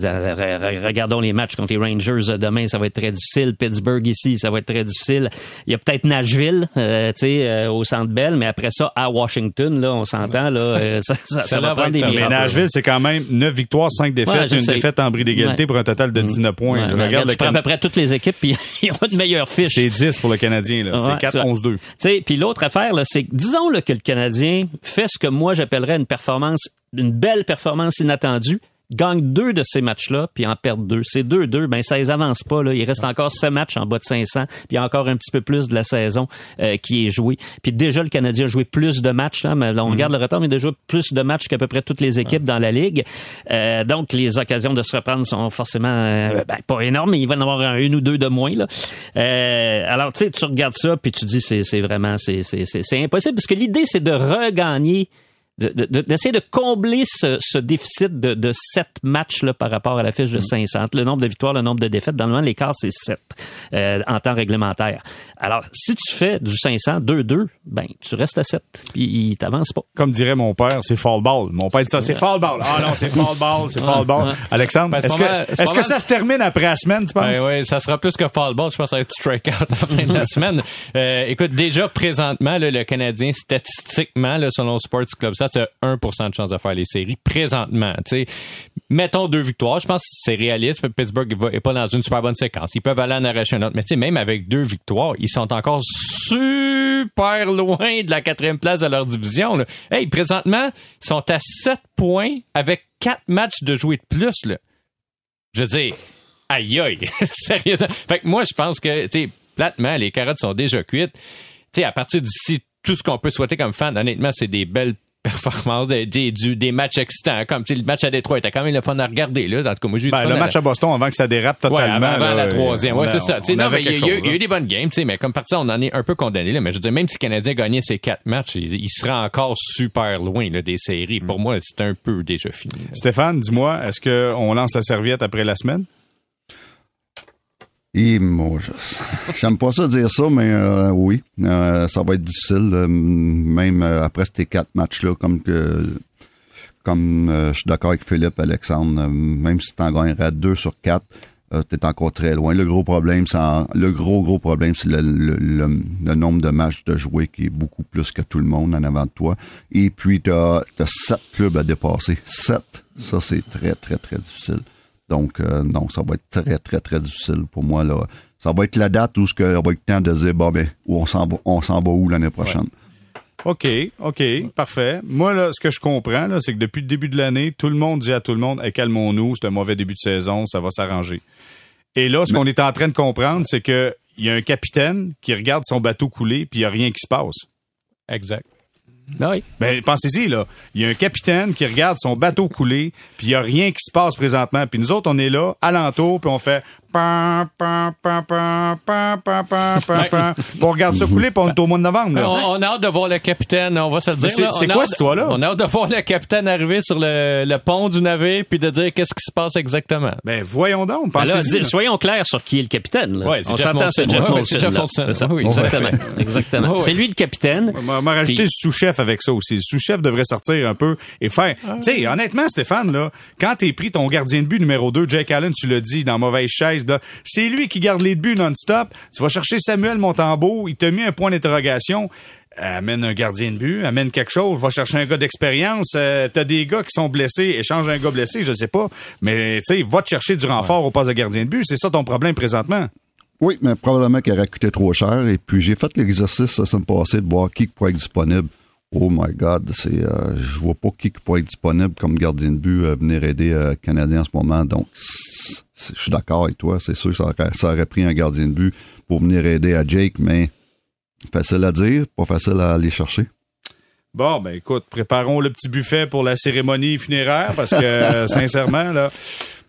regardons les matchs contre les Rangers demain, ça va être très difficile. Pittsburgh ici, ça va être très difficile. Il y a peut-être Nashville, euh, tu sais, euh, au Centre Bell, mais après ça, à Washington, là, on s'entend, là, euh, ça, ça, va prendre des Mais Nashville, c'est quand même 9 victoires, 5 défaites, une défaite en bris d'égalité pour un total de 19 points. Je regarde le à peu près toutes les équipes, puis ils ont de meilleures fiches. C'est 10 pour le Canadien, là. c'est 4-11-2. Tu sais, puis l'autre affaire, là, c'est disons là, que le Canadien fait ce que moi j'appellerais une performance, une belle performance inattendue, gagne deux de ces matchs-là, puis en perd deux. Ces deux-deux, ben ça les avance pas. Là. Il reste encore sept matchs en bas de 500, puis il y a encore un petit peu plus de la saison euh, qui est jouée. Puis déjà, le Canadien a joué plus de matchs. Là, mais on mhm. regarde le retard, mais déjà plus de matchs qu'à peu près toutes les équipes dans la Ligue. Euh, donc, les occasions de se reprendre sont forcément euh, ben, pas énormes, mais il va en avoir un, une ou deux de moins. Là. alors, tu sais, tu regardes ça, puis tu dis c'est vraiment c'est impossible, parce que l'idée, c'est de regagner d'essayer de, de, combler ce, ce déficit de, de 7 matchs là, par rapport à la fiche de 500. Mm. Le nombre de victoires, le nombre de défaites, dans le moment, l'écart, c'est 7 euh, en temps réglementaire. Alors, si tu fais du 500, 2-2, ben, tu restes à 7, puis il t'avance pas. Comme dirait mon père, c'est fall ball. Mon père dit ça, c'est fall ball. Ah non, c'est fall ball, c'est fall ball. Alexandre, ben, est-ce que, est que ça se termine après la semaine, tu penses? Ben, oui, ça sera plus que fall ball. Je pense que ça va être strikeout à la fin de la semaine. Euh, écoute, déjà, présentement, là, le Canadien, statistiquement, là, selon Sports Club, ça, c'est 1% de chance de faire les séries présentement. sais, Mettons deux victoires. Je pense que c'est réaliste. Pittsburgh n'est pas dans une super bonne séquence. Ils peuvent aller en arracher un autre. Mais même avec deux victoires, ils sont encore super loin de la quatrième place de leur division. Hey, présentement, ils sont à 7 points avec quatre matchs de jouer de plus. Je veux dire, aïe aïe, sérieusement. Fait que moi, je pense que, tu platement, les carottes sont déjà cuites. Tu à partir d'ici, tout ce qu'on peut souhaiter comme fan, honnêtement, c'est des belles performance des, des, des matchs excitants. Comme le match à Détroit était quand même le fun à regarder. Là. En tout cas, moi, ben, le match à Boston avant que ça dérape totalement. Ouais, avant, la troisième. Ouais, c'est ça. non, mais il y, a eu des bonnes games, mais comme parti, on en est un peu condamné. Là, mais je veux dire, même si le Canadien gagnait ses quatre matchs, il, serait encore super loin là, des séries. Pour mm. moi, c'est un peu déjà fini. Stéphane, dis-moi, est-ce qu'on lance la serviette après la semaine? Et moi, j'aime pas ça dire ça, mais euh, oui, euh, ça va être difficile, euh, même après ces quatre matchs-là, comme comme je suis d'accord avec Philippe, Alexandre, même si tu en gagnerais deux sur quatre, tu es encore très loin. Le gros problème, c'est le gros, gros problème, c'est le, nombre de matchs de jouer qui est beaucoup plus que tout le monde en avant de toi. Et puis, tu as sept clubs à dépasser. Sept, ça c'est très, très, très difficile. Donc, euh, non, ça va être très, très, très difficile pour moi. Là. Ça va être la date où ce que, va être temps de dire, bon, ben, où on s'en va, on s'en va où l'année prochaine. OK, OK, parfait. Moi, là, ce que je comprends, là, c'est que depuis le début de l'année, tout le monde dit à tout le monde, hey, calmons-nous, c'est un mauvais début de saison, ça va s'arranger. Et là, ce qu'on est en train de comprendre, c'est que il y a un capitaine qui regarde son bateau couler, puis il n'y a rien qui se passe. Exact. Ben. Ben, pensez-y, là. Il y a un capitaine qui regarde son bateau couler, puis il n'y a rien qui se passe présentement. Puis nous autres, on est là, alentour, puis on fait on regarde ça couler, puis on est au mois de novembre. On, a hâte de voir le capitaine, on va se le dire. C'est quoi cette histoire-là? On a hâte de voir le capitaine arriver sur le, pont du navire, puis de dire qu'est-ce qui se passe exactement. Ben, voyons donc. Ben soyons clairs sur qui est le capitaine. on s'entend, c'est Jeff. C'est ça. exactement. exactement. C'est lui le capitaine. On m'a rajouté le sous-chef avec ça aussi. Le sous-chef devrait sortir un peu et faire. Tu sais, honnêtement, Stéphane, là, quand t'es pris ton gardien de but numéro 2, Jake Allen, tu l'as dit, dans mauvaise chaise, c'est lui qui garde les buts non-stop. Tu vas chercher Samuel Montembeau, il t'a mis un point d'interrogation amène un gardien de but, amène quelque chose, va chercher un gars d'expérience. Euh, t'as des gars qui sont blessés, échange un gars blessé, je sais pas. Mais tu sais, va te chercher du renfort au poste de gardien de but. C'est ça ton problème présentement? Oui, mais probablement qu'il aurait coûté trop cher. Et puis j'ai fait l'exercice la semaine passée de voir qui pourrait être disponible. Oh my God, c'est, euh, je vois pas qui pourrait être disponible comme gardien de but à venir aider euh, Canadien en ce moment. Donc, je suis d'accord avec toi. C'est sûr que ça aurait, pris un gardien de but pour venir aider à Jake, mais facile à dire, pas facile à aller chercher. Bon, ben écoute, préparons le petit buffet pour la cérémonie funéraire parce que sincèrement, là,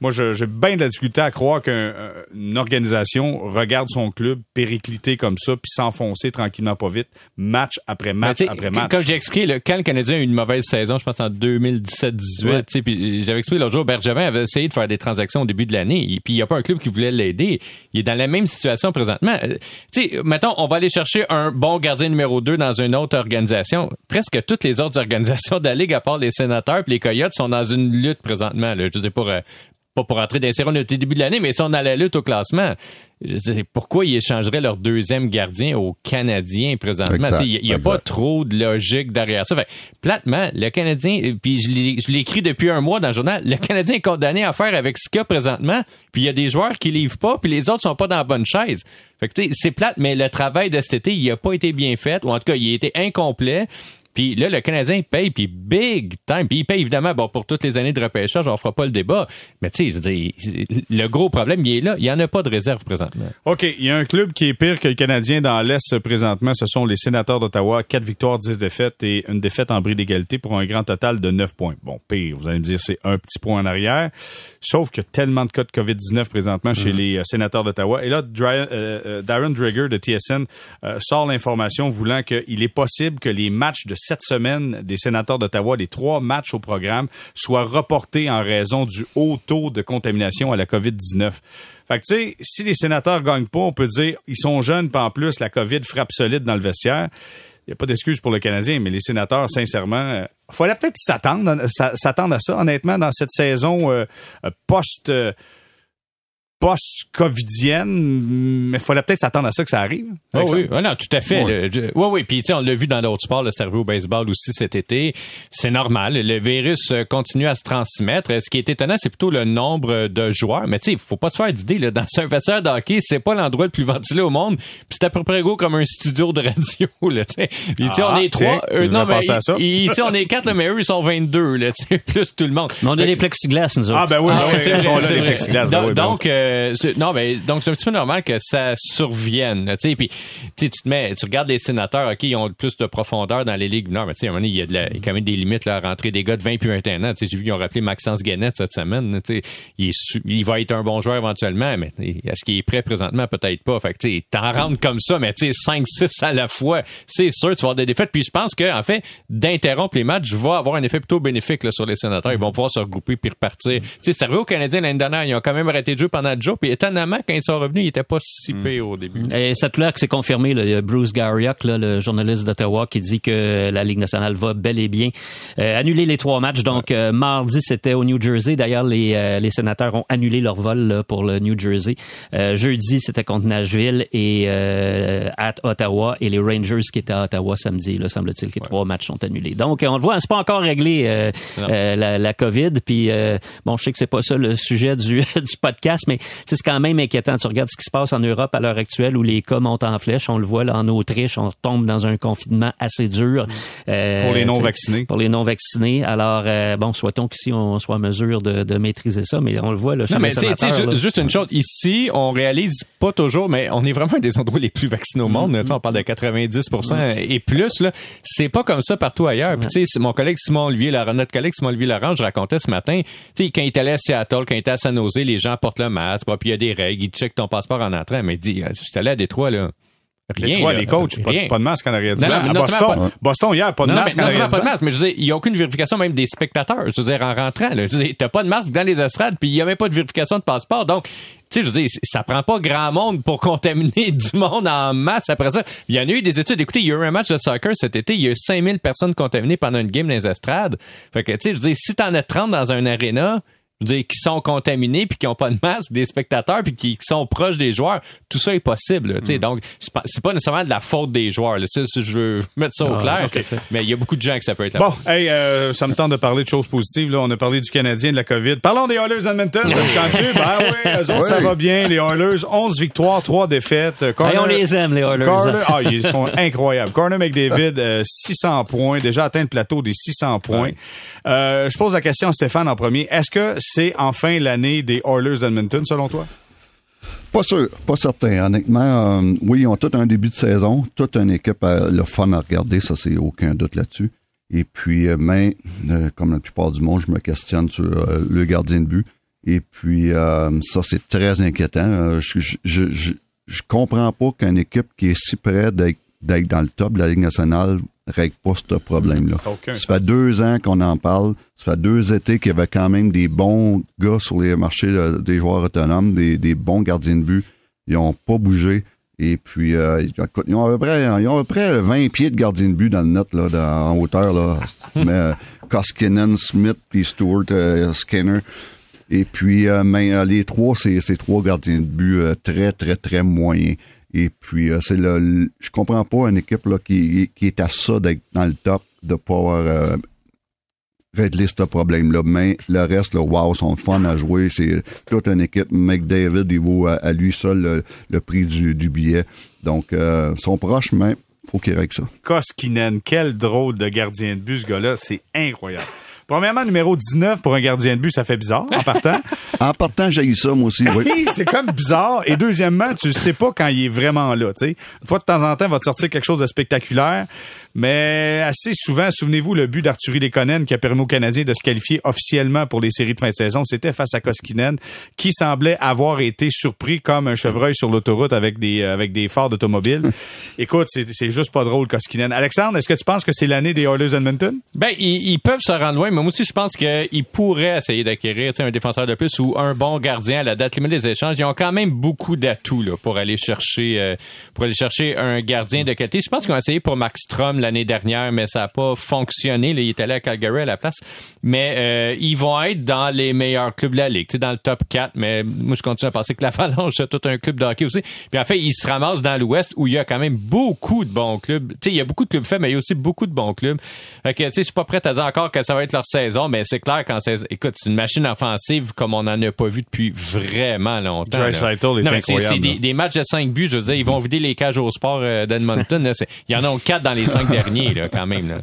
moi, je- j'ai bien de la difficulté à croire qu'une organisation regarde son club péricliter comme ça, puis s'enfoncer tranquillement pas vite, match après Ben, match après match. Comme j'ai expliqué, là, quand le Canadien a eu une mauvaise saison, je pense en 2017-18, Ouais. tu sais, puis j'avais expliqué l'autre jour, Bergevin avait essayé de faire des transactions au début de l'année, et puis il n'y a pas un club qui voulait l'aider. Il est dans la même situation présentement. Euh, Tu sais, mettons, on va aller chercher un bon gardien numéro 2 dans une autre organisation. Presque toutes les autres organisations de la Ligue, à part les sénateurs puis les Coyotes, sont dans une lutte présentement. Là. Je sais pas, euh, pas pour entrer dans les séries au début de l'année, mais ils sont dans la lutte au classement. Pourquoi ils échangeraient leur deuxième gardien aux Canadiens présentement? Il n'y a, pas trop de logique derrière ça. Fait, platement, le Canadien, euh, puis je écrit depuis un mois dans le journal, le Canadien est condamné à faire avec ce qu'il y a présentement, puis il y a des joueurs qui livrent pas, puis les autres sont pas dans la bonne chaise. Fait que c'est plate, mais le travail de cet été, il a pas été bien fait, ou en tout cas, il a été incomplet. Puis là, le Canadien paye, puis big time. Puis il paye évidemment bon, pour toutes les années de repêchage, on fera pas le débat. Mais tu sais, je veux dire, le gros problème, il est là. Il y en a pas de réserve présentement. OK, il y a un club qui est pire que le Canadien dans l'Est présentement. Ce sont les sénateurs d'Ottawa. Quatre victoires, 10 défaites et une défaite en bris d'égalité pour un grand total de 9 points. Bon, pire, vous allez me dire, c'est un petit point en arrière. Sauf qu'il y a tellement de cas de COVID-19 présentement chez les euh, sénateurs d'Ottawa. Et là, Dry- euh, euh, Darren Dreger de TSN euh, sort l'information voulant qu'il est possible que les matchs de cette semaine des sénateurs d'Ottawa, les trois matchs au programme, soient reportés en raison du haut taux de contamination à la COVID-19. Fait que, tu sais, si les sénateurs gagnent pas, on peut dire, ils sont jeunes, puis en plus, la COVID frappe solide dans le vestiaire. Il n'y a pas d'excuse pour le Canadien, mais les sénateurs, sincèrement, euh, fallait peut-être s'attendre, s'a- s'attendre à ça, honnêtement, dans cette saison euh, euh, post... euh, post-covidienne, mais il fallait peut-être s'attendre à ça que ça arrive. Ah oui, Ah non, tout à fait. Le- je- Oui, oui. Puis, tu sais, on l'a vu dans d'autres sports, le cerveau au baseball aussi cet été. C'est normal. Le virus euh, continue à se transmettre. Ce qui est étonnant, c'est plutôt le nombre de joueurs. Mais, tu sais, faut pas se faire d'idée, là. Dans un vestiaire de hockey, c'est pas l'endroit le plus ventilé au monde. Puis, c'est à peu près gros comme un studio de radio, là, tu sais. Puis, tu sais, Ah, on est trois. tu devrais penser à ça? Ici, on est quatre, là, mais eux, ils sont 22, là, tu sais, plus tout le monde. Mais on a des plexiglas, nous autres. Ah, ben oui, Ah ben oui, c'est ils vrai, sont là, c'est les vrai. plexiglas. Ben Donc, oui, ben donc, euh, c'est- non, mais donc c'est un petit peu normal que ça survienne. Tu sais, puis tu te mets, tu regardes les sénateurs, ok, ils ont plus de profondeur dans les ligues. Non, mais tu sais, un moment il y a quand même des limites là, à rentrer des gars de 20 puis 21 ans. Tu sais, j'ai vu qu'ils ont rappelé Maxence Guénette cette semaine. Tu sais, il, va être un bon joueur éventuellement, mais est-ce qu'il est prêt présentement? Peut-être pas. Fait que tu sais, t'en rentres comme ça, mais tu sais, 5, 6 à la fois, c'est sûr, tu vas avoir des défaites. Puis je pense que en fait, d'interrompre les matchs va avoir un effet plutôt bénéfique là, sur les sénateurs. Ils vont pouvoir se regrouper puis repartir. Tu sais, c'est arrivé aux Canadiens l'année dernière, ils ont quand même arrêté de jouer pendant Puis étonnamment, quand ils sont revenus, ils étaient pas si pires au début. Et ça tout l'air que c'est confirmé. Là. Il y a Bruce Garriock, là, le journaliste d'Ottawa, qui dit que la Ligue nationale va bel et bien euh, annuler les trois matchs. Donc, euh, mardi, c'était au New Jersey. D'ailleurs, les, euh, les sénateurs ont annulé leur vol là, pour le New Jersey. Euh, jeudi, c'était contre Nashville et euh, à Ottawa. Et les Rangers qui étaient à Ottawa samedi, là, semble-t-il que les trois matchs sont annulés. Donc, on le voit, c'est pas encore réglé euh, euh, la, la COVID. Puis, euh, bon, je sais que c'est pas ça le sujet du, du podcast, mais c'est quand même inquiétant. Tu regardes ce qui se passe en Europe à l'heure actuelle où les cas montent en flèche. On le voit là en Autriche, on tombe dans un confinement assez dur. Euh, Pour les tu sais, non-vaccinés. Pour les non-vaccinés. Alors, euh, bon, souhaitons qu'ici, on soit en mesure de, de maîtriser ça, mais on le voit là, chez Non, mais les là. juste une chose. Ici, on réalise pas toujours, mais on est vraiment un des endroits les plus vaccinés au monde. Tu sais, on parle de 90% et plus. là. C'est pas comme ça partout ailleurs. Puis, tu sais, c'est mon collègue Simon Olivier, Laurent, notre collègue Simon Olivier Laurent, je racontais ce matin, tu sais, quand il est allé à Seattle, quand il était à San Jose, les gens portent le masque, puis il y a des règles, ils checkent ton passeport en entrant. Mais il dit, je suis allé à Détroit, là. Rien, Les trois, là. les coachs, pas, de masque en arrière du Non, non, À Boston, pas- Boston hier, pas de Non, masque mais en non pas de masque, mais je veux dire, il n'y a aucune vérification même des spectateurs. Je veux dire, en rentrant, là, je veux dire, t'as pas de masque dans les estrades, puis il n'y a même pas de vérification de passeport. Donc, tu sais, je veux dire, ça prend pas grand monde pour contaminer du monde en masse après ça. Il y en a eu des études. Écoutez, il y a eu un match de soccer cet été, il y a eu 5000 personnes contaminées pendant une game dans les estrades. Fait que, tu sais, je veux dire, si t'en as 30 dans un aréna, je veux dire, qui sont contaminés puis qui ont pas de masque, des spectateurs puis qui, qui sont proches des joueurs, tout ça est possible. là, sais. Donc, c'est pas, c'est pas nécessairement de la faute des joueurs. Là, je veux mettre ça au Ah, clair, mais il y a beaucoup de gens que ça peut être Bon, hey, euh, ça me tente de parler de choses positives. Là. On a parlé du Canadien, de la COVID. Parlons des Oilers d'Edmonton. Ça? Ben oui, eux autres, Oui. ça va bien. Les Oilers, 11 victoires, 3 défaites. Euh, Hey, on les aime, les Oilers. Corner- ah, ils sont incroyables. Corner McDavid, euh, 600 points, déjà atteint le plateau des 600 points. Euh, je pose la question à Stéphane en premier. Est-ce que c'est enfin l'année des Oilers d'Edmonton, selon toi? Pas sûr, pas certain. Honnêtement, euh, oui, ils ont tout un début de saison, toute une équipe, euh, le fun à regarder, ça c'est aucun doute là-dessus. Et puis, euh, mais, euh, comme la plupart du monde, je me questionne sur le gardien de but. Et puis, ça, c'est très inquiétant. Je, je, je, comprends pas qu'une équipe qui est si près d'être dans le top de la Ligue nationale règle pas ce problème-là. Ça fait deux ans qu'on en parle. Ça fait deux étés qu'il y avait quand même des bons gars sur les marchés des joueurs autonomes, des, des bons gardiens de but. Ils ont pas bougé. Et puis, euh, ils ont à peu près, ils ont à peu près 20 pieds de gardien de but dans le net, là, dans- en hauteur, là. Mais, euh, Koskinen, Smith, puis Stewart, euh, Skinner. Et puis, mais, les trois, c'est trois gardiens de but très, très, très moyens. Et puis, euh, c'est le, le- je comprends pas une équipe là, qui, qui est à ça d'être dans le top, de pouvoir euh, régler ce problème-là. Mais le reste, là, wow, sont fun à jouer. C'est toute une équipe. McDavid, il vaut à, à lui seul le, le prix du, du billet. Donc, euh, sont proches, mais faut qu'ils règlent ça. Koskinen, quel drôle de gardien de but, ce gars-là. C'est incroyable. Premièrement, numéro 19 pour un gardien de but, ça fait bizarre en partant. En partant, j'ai ça, moi aussi. Oui. C'est comme bizarre. Et deuxièmement, tu sais pas quand il est vraiment là. Tu sais, une fois de temps en temps, il va te sortir quelque chose de spectaculaire. Mais assez souvent, souvenez-vous, le but d'Arthurie Lekonen qui a permis aux Canadiens de se qualifier officiellement pour les séries de fin de saison, c'était face à Koskinen, qui semblait avoir été surpris comme un chevreuil sur l'autoroute avec des avec des phares d'automobile. Écoute, c'est juste pas drôle, Koskinen. Alexandre, est-ce que tu penses que c'est l'année des Oilers Edmonton? Ben, ils, ils peuvent se rendre loin, mais moi aussi, je pense qu'ils pourraient essayer d'acquérir tu sais, un défenseur de plus ou un bon gardien à la date limite des échanges. Ils ont quand même beaucoup d'atouts là, pour aller chercher euh, pour aller chercher un gardien de qualité. Je pense qu'ils ont essayé pour Max Strom l'année dernière, mais ça n'a pas fonctionné. Là, il est allé à Calgary à la place. Mais euh, ils vont être dans les meilleurs clubs de la Ligue, dans le top 4. Mais moi, je continue à penser que l'Avalanche a tout un club de hockey aussi. Puis en fait, ils se ramassent dans l'Ouest où il y a quand même beaucoup de bons clubs. Tu sais, il y a beaucoup de clubs faits, mais il y a aussi beaucoup de bons clubs. Fait que, tu sais, je suis pas prêt à dire encore que ça va être leur saison, mais c'est clair qu'en saison, écoute, c'est une machine offensive comme on n'en a pas vu depuis vraiment longtemps. c'est- C'est des, des matchs de 5 buts, je veux dire, ils vont vider les cages au sport euh, d'Edmonton. C'est- Il y en a 4 dans les 5 derniers, là, quand même. Là.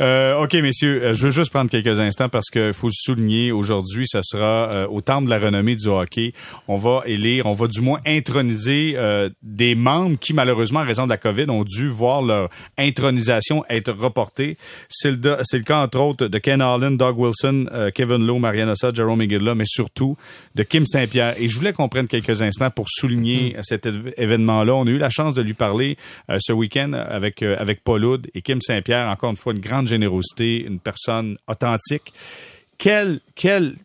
Euh, OK, messieurs, euh, je veux juste prendre quelques instants parce qu'il faut le souligner. Aujourd'hui, ça sera euh, au temple de la renommée du hockey. On va élire, on va du moins introniser euh, des membres qui, malheureusement, en raison de la COVID, ont dû voir leur intronisation être reportée. C'est le, cas, entre autres, de Ken Holland, Doug Wilson, Kevin Lowe, Marianne Ossa, Jerome Igudla, mais surtout de Kim Saint-Pierre. Et je voulais qu'on prenne quelques instants pour souligner euh, cet événement-là. On a eu la chance de lui parler ce week-end avec, avec Paul Et Kim Saint-Pierre. Encore une fois, une grande générosité, une personne authentique. Quel, quel,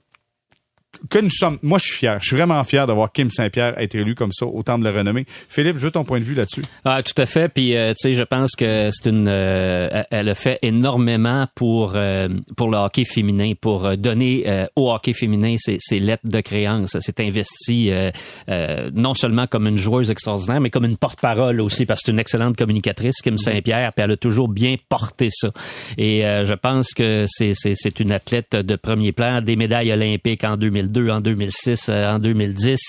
que nous sommes. Moi, je suis fier. Je suis vraiment fier d'avoir Kim Saint-Pierre être élu comme ça au temple de la renommée. Philippe, je veux ton point de vue là-dessus. Ah, tout à fait. Puis, euh, tu sais, je pense que c'est une. euh, elle a fait énormément pour euh, pour le hockey féminin, pour euh, donner euh, au hockey féminin ses, ses lettres de créance. Elle s'est investie euh, non seulement comme une joueuse extraordinaire, mais comme une porte-parole aussi, parce que c'est une excellente communicatrice, Kim Saint-Pierre. Puis elle a toujours bien porté ça. Et je pense que c'est c'est une athlète de premier plan, des médailles olympiques en 2002, en 2006, euh, en 2010.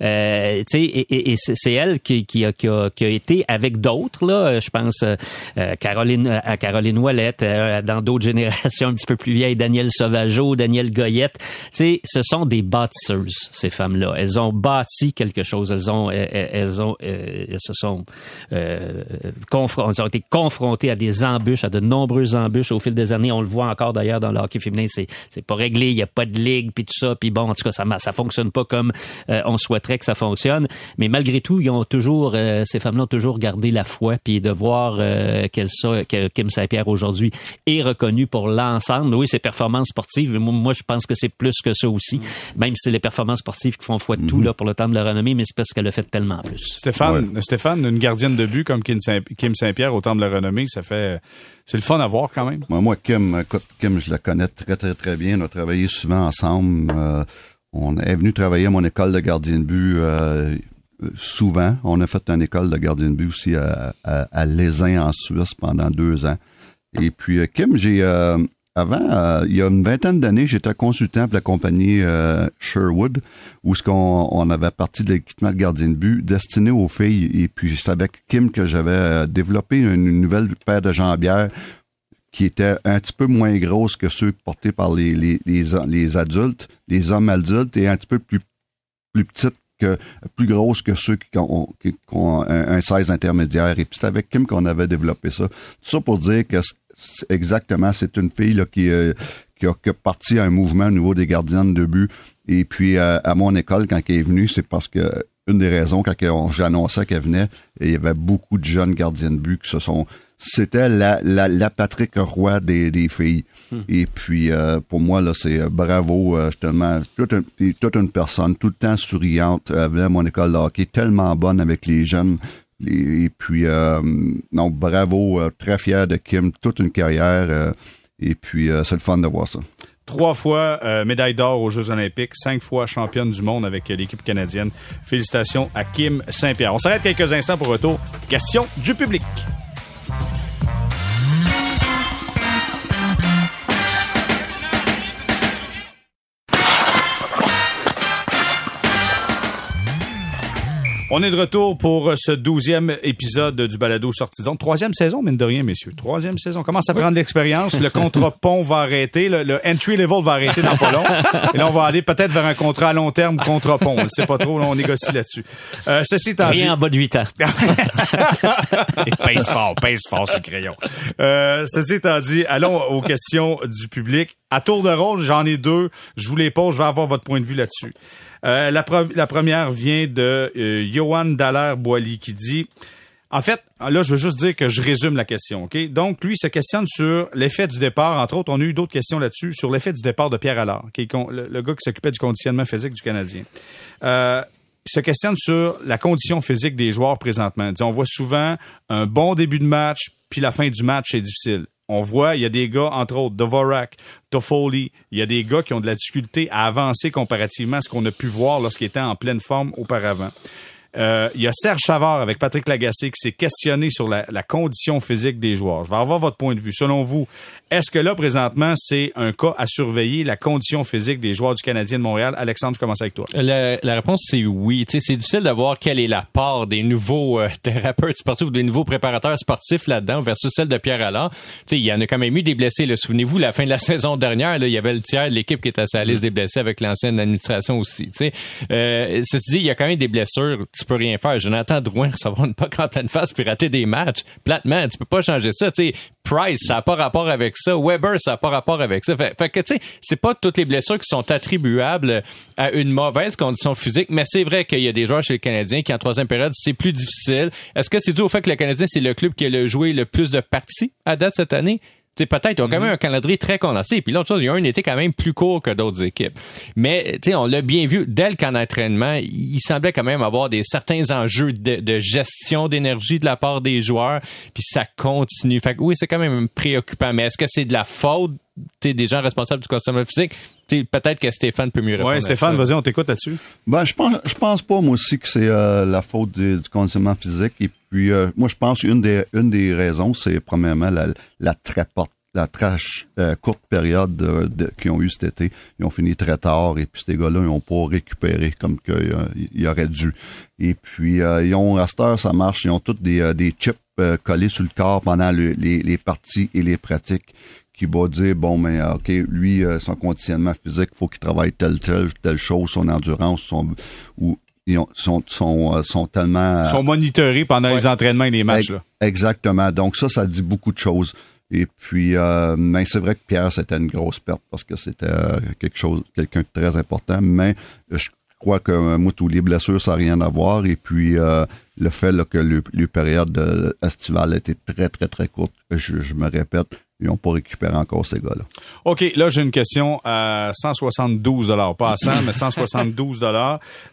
Euh, et, et- c'est elle qui, qui, a, qui, a, qui a été avec d'autres là. euh, Je pense euh, euh, Caroline à Caroline Ouellette, euh, dans d'autres générations un petit peu plus vieilles, Daniel Sauvageau, Daniel Goyette. Ce sont des bâtisseuses ces femmes-là. Elles ont bâti quelque chose. Elles ont, elles, ont, euh, elles se sont euh, confron- elles ont été confrontées à des embûches, à de nombreuses embûches au fil des années. On le voit encore d'ailleurs dans le hockey féminin. C'est c'est pas réglé. Il y a pas de ligue puis tout ça. Puis bon, en tout cas, ça ça fonctionne pas comme euh, on souhaiterait que ça fonctionne. Mais malgré tout, ils ont toujours euh, ces femmes-là ont toujours gardé la foi puis de voir euh, que Kim Saint-Pierre aujourd'hui est reconnue pour l'ensemble. Oui, ses performances sportives. Mais moi, je pense que c'est plus que ça aussi. Même si c'est les performances sportives qui font foi de tout là pour le temps de la renommée, mais c'est parce qu'elle a fait tellement plus. Stéphane, Stéphane, une gardienne de but comme Kim Saint- Kim Saint-Pierre au temple de la renommée, ça fait, c'est le fun à voir quand même. Moi, Kim, écoute, Kim, je la connais très, très, très bien. On a travaillé souvent ensemble. Euh, on est venu travailler à mon école de gardien de but euh, souvent. On a fait une école de gardien de but aussi à, à, à Lézin, en Suisse, pendant deux ans. Et puis, euh, Kim, j'ai... euh, avant, euh, il y a une vingtaine d'années, j'étais consultant pour la compagnie euh, Sherwood, où ce qu'on on avait parti de l'équipement de gardien de but destiné aux filles. Et puis, c'est avec Kim que j'avais euh, développé une, nouvelle paire de jambières qui était un petit peu moins grosse que ceux portés par les, les, adultes, les hommes adultes, et un petit peu plus, plus petites que, plus grosses que ceux qui ont, qui ont un, un size intermédiaire. Et puis c'est avec Kim qu'on avait développé ça. Tout ça pour dire que c'est- exactement, c'est une fille là, qui, euh, qui a, qui a parti un mouvement au niveau des gardiens de but. Et puis à, à mon école, quand elle est venue, c'est parce que une des raisons, quand on- j'annonçais qu'elle venait, il y avait beaucoup de jeunes gardiens de but qui se sont. C'était la, la, la Patrick Roy des, des filles. Et puis euh, pour moi, là, c'est euh, bravo, euh, tellement toute, un- toute une personne, tout le temps souriante, elle venait à mon école de hockey, tellement bonne avec les jeunes. Et, puis euh, non, bravo, euh, très fier de Kim, toute une carrière. euh, et puis euh, c'est le fun de voir ça. Trois fois euh, médaille d'or aux Jeux olympiques, cinq fois championne du monde avec euh, l'équipe canadienne. Félicitations à Kim Saint-Pierre. On s'arrête quelques instants pour retour. Question du public. On est de retour pour ce douzième épisode du balado zone. Troisième saison, mine de rien, messieurs. Troisième saison. On commence à prendre de l'expérience? Le contrat pont va arrêter. Le, le entry level va arrêter dans pas long. Et là, on va aller peut-être vers un contrat à long terme contrat pont. On ne sait pas trop. Là, on négocie là-dessus. Euh, ceci étant dit... Rien en bas de 8 ans. Et pèse fort, pèse fort ce crayon. Euh, ceci étant dit, allons aux questions du public. À tour de rôle, j'en ai deux. Je vous les pose, je vais avoir votre point de vue là-dessus. Euh, la, pre- la première vient de euh, Johan Dallaire-Boily qui dit... En fait, là, je veux juste dire que je résume la question, OK? Donc, lui, il se questionne sur l'effet du départ. Entre autres, on a eu d'autres questions là-dessus, sur l'effet du départ de Pierre Allard, qui est le, gars qui s'occupait du conditionnement physique du Canadien. Euh, se questionne sur la condition physique des joueurs présentement. On voit souvent un bon début de match, puis la fin du match est difficile. On voit, il y a des gars, entre autres, Dvorak, Toffoli, il y a des gars qui ont de la difficulté à avancer comparativement à ce qu'on a pu voir lorsqu'ils étaient en pleine forme auparavant. Euh, il y a Serge Savard avec Patrick Lagacé qui s'est questionné sur la, la condition physique des joueurs. Je vais avoir votre point de vue. Selon vous, est-ce que là, présentement, c'est un cas à surveiller, la condition physique des joueurs du Canadien de Montréal? Alexandre, je commence avec toi. La, la réponse, c'est oui. C'est difficile de voir quelle est la part des nouveaux euh, thérapeutes sportifs ou des nouveaux préparateurs sportifs là-dedans versus celle de Pierre Allard. Tu sais, il y en a quand même eu des blessés. là. Souvenez-vous, la fin de la saison dernière, là, il y avait le tiers de l'équipe qui était à sa liste des blessés avec l'ancienne administration aussi. Tu sais, euh, ceci dit, il y a quand même des blessures. Tu peux rien faire. Jonathan Drouin recevoir une puck en pleine face puis rater des matchs. Platement, tu peux pas changer ça. Tu sais, Price, ça n'a pas rapport avec ça. Weber, ça n'a pas rapport avec ça. Fait, fait que, tu sais, c'est pas toutes les blessures qui sont attribuables à une mauvaise condition physique, mais c'est vrai qu'il y a des joueurs chez les Canadiens qui, en troisième période, c'est plus difficile. Est-ce que c'est dû au fait que le Canadien, c'est le club qui a le joué le plus de parties à date cette année? Tu sais, peut-être, ils ont quand même un calendrier très condensé. Puis l'autre chose, il y a un été quand même plus court que d'autres équipes. Mais, tu sais, on l'a bien vu, dès le camp d'entraînement, il semblait quand même avoir des certains enjeux de, de gestion d'énergie de la part des joueurs. Puis ça continue. Fait que oui, c'est quand même préoccupant. Mais est-ce que c'est de la faute des gens responsables du consommation physique? Peut-être que Stéphane peut mieux répondre. Ouais, à Stéphane, vas-y, on t'écoute là-dessus. Ben, je pense, je pense pas, moi aussi, que c'est euh, la faute du, du conditionnement physique. Et puis, euh, moi, je pense une des, une des raisons, c'est premièrement la, la très porte la euh, courte période de- de- qu'ils ont eu cet été. Ils ont fini très tard et puis ces gars-là, ils n'ont pas récupéré comme qu'ils auraient dû. Et puis, euh, ils ont, à cette heure, ça marche, ils ont tous des, euh, des chips euh, collés sur le corps pendant le- les, les parties et les pratiques qui va dire bon mais euh, ok lui euh, son conditionnement physique faut qu'il travaille telle telle telle chose son endurance son ou ils ont- sont sont euh, sont tellement Ils sont monitorés pendant les entraînements et les matchs. Là. Exactement. Donc ça, ça dit beaucoup de choses. Et puis, euh, mais c'est vrai que Pierre, c'était une grosse perte parce que c'était euh, quelque chose, quelqu'un de très important. Mais je crois que euh, moi, tous les blessures, ça n'a rien à voir. Et puis, euh, le fait là, que le, le période euh, estivale était très, très, très courte, je, je me répète, ils n'ont pas récupéré encore ces gars-là. OK, là, j'ai une question à 172 pas à 100, mais 172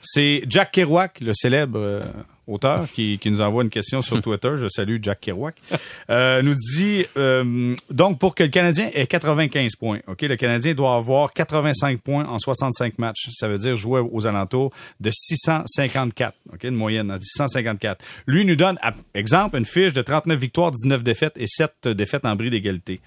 C'est Jack Kerouac, le célèbre euh, auteur, qui, qui nous envoie une question sur Twitter. Je salue Jack Kerouac. Euh, nous dit, euh, donc, pour que le Canadien ait 95 points, OK, le Canadien doit avoir 85 points en 65 matchs. Ça veut dire jouer aux alentours de 654, OK, une moyenne, hein, 654. Lui nous donne, à- exemple, une fiche de 39 victoires, 19 défaites et 7 défaites en bris d'égalité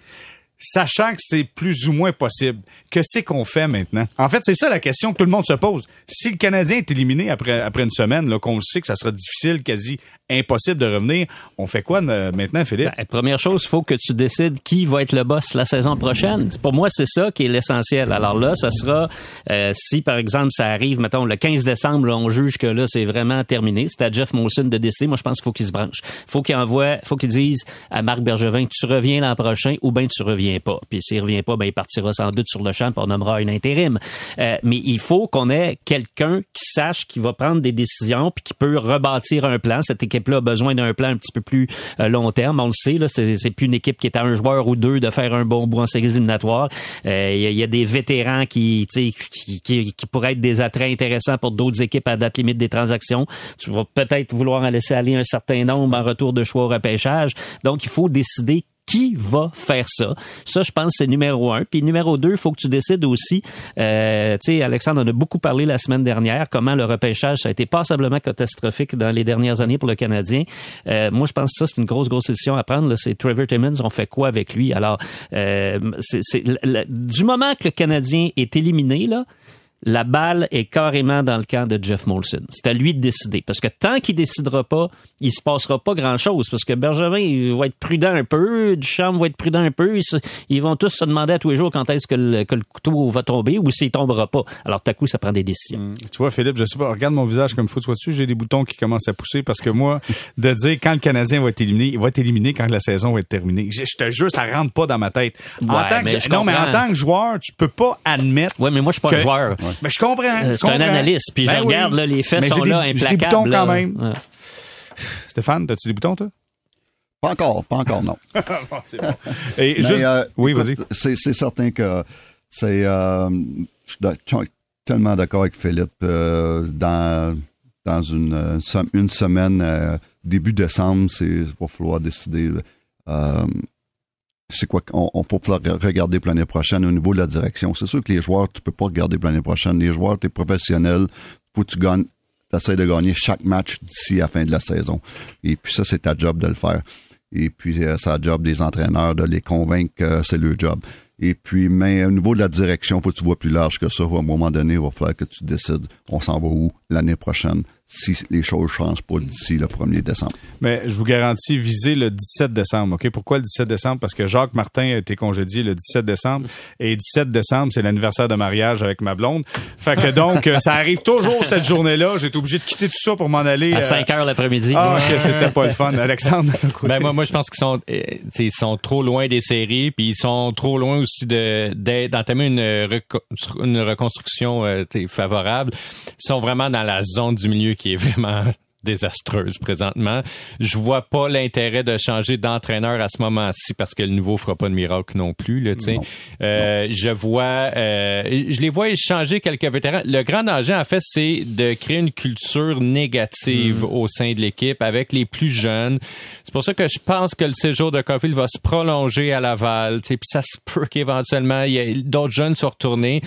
sachant que c'est plus ou moins possible, que c'est qu'on fait maintenant? En fait, c'est ça la question que tout le monde se pose. Si le Canadien est éliminé après, après une semaine, qu'on le sait que ça sera difficile, quasi impossible de revenir, on fait quoi euh, maintenant, Philippe? Ben, première chose, il faut que tu décides qui va être le boss la saison prochaine. Pour moi, c'est ça qui est l'essentiel. Alors là, ça sera, euh, si par exemple ça arrive, mettons, le 15 décembre, là, on juge que là, c'est vraiment terminé. C'est à Jeff Molson de décider. Moi, je pense qu'il faut qu'il se branche. faut qu'il envoie, faut qu'il dise à Marc Bergevin, tu reviens l'an prochain ou bien tu reviens pas. Puis s'il revient pas, ben il partira sans doute sur le champ, on nommera un intérim. Euh, mais il faut qu'on ait quelqu'un qui sache qui va prendre des décisions puis qui peut rebâtir un plan. Cette équipe-là besoin d'un plan un petit peu plus euh, long terme. On le sait, là, c'est, c'est plus une équipe qui est à un joueur ou deux de faire un bon bout en séries éliminatoires. Euh, Il y, a- des vétérans qui, qui, qui pourraient être des attraits intéressants pour d'autres équipes à date limite des transactions. Tu vas peut-être vouloir en laisser aller un certain nombre en retour de choix au repêchage. Donc, il faut décider qui va faire ça. Ça, je pense, c'est numéro un. Puis numéro deux, il faut que tu décides aussi, euh, tu sais, Alexandre, on a beaucoup parlé la semaine dernière, comment le repêchage, ça a été passablement catastrophique dans les dernières années pour le Canadien. Euh, moi, je pense que ça, c'est une grosse, grosse décision à prendre. C'est Trevor Timmons, on fait quoi avec lui? Alors, euh, c'est, du moment que le Canadien est éliminé, là, la balle est carrément dans le camp de Jeff Molson. C'est à lui de décider. Parce que tant qu'il décidera pas, il se passera pas grand-chose. Parce que Bergevin, il va être prudent un peu, Duchamp va être prudent un peu. Ils, se- ils vont tous se demander à tous les jours quand est-ce que le, que le couteau va tomber ou s'il tombera pas. Alors, tout à coup, ça prend des décisions. Tu vois, Philippe, je sais pas, regarde mon visage comme faut, tu vois-tu, j'ai des boutons qui commencent à pousser parce que moi, de dire quand le Canadien va être éliminé, il va être éliminé quand la saison va être terminée. Je, te jure, ça rentre pas dans ma tête. En tant mais non, mais en tant que joueur, tu peux pas admettre. Ouais, mais moi, je suis pas que- un joueur. Mais je comprends. Euh, c'est un analyste. Puis je Ben oui. regarde, là, les faits Mais sont j'ai des- là, j'ai des implacables. boutons quand même. Ouais. Stéphane, as-tu des boutons, toi? Pas encore, pas encore, non. Bon, c'est bon. Et Mais, juste, euh, oui, vas-y. C'est, c'est certain que c'est. euh, je suis tellement d'accord avec Philippe. euh, dans dans une, une semaine, euh, début décembre, c'est il va falloir décider. C'est quoi qu'on on peut falloir regarder l'année prochaine au niveau de la direction. C'est sûr que les joueurs, tu peux pas regarder l'année prochaine. Les joueurs, tu es professionnel, faut que tu gagnes, essaies de gagner chaque match d'ici la fin de la saison. Et puis ça, c'est ta job de le faire. Et puis, euh, c'est la job des entraîneurs de les convaincre que c'est leur job. Et puis, mais au niveau de la direction, faut que tu vois plus large que ça. À un moment donné, il va falloir que tu décides on s'en va où l'année prochaine si les choses changent pas d'ici le 1er décembre. Mais je vous garantis, visez le 17 décembre. OK? Pourquoi le 17 décembre? Parce que Jacques Martin a été congédié le 17 décembre. Et 17 décembre, c'est l'anniversaire de mariage avec ma blonde. Fait que donc, euh, ça arrive toujours cette journée-là. J'ai été obligé de quitter tout ça pour m'en aller. À euh, 5 heures l'après-midi. Ah, que c'était pas le fun. Alexandre, de ton côté. Ben moi, moi, je pense qu'ils sont, euh, ils sont trop loin des séries, puis ils sont trop loin aussi de d'entamer une, reco- une reconstruction euh, favorable. Ils sont vraiment dans la zone du milieu qui est vraiment désastreuse présentement. Je vois pas l'intérêt de changer d'entraîneur à ce moment-ci parce que le nouveau fera pas de miracle non plus. Là. Non. Euh, je vois, euh, je les vois changer quelques vétérans. Le grand danger, en fait, c'est de créer une culture négative au sein de l'équipe avec les plus jeunes. C'est pour ça que je pense que le séjour de Caulfield va se prolonger à Laval. Puis ça se peut qu'éventuellement, il y ait d'autres jeunes soient retournés.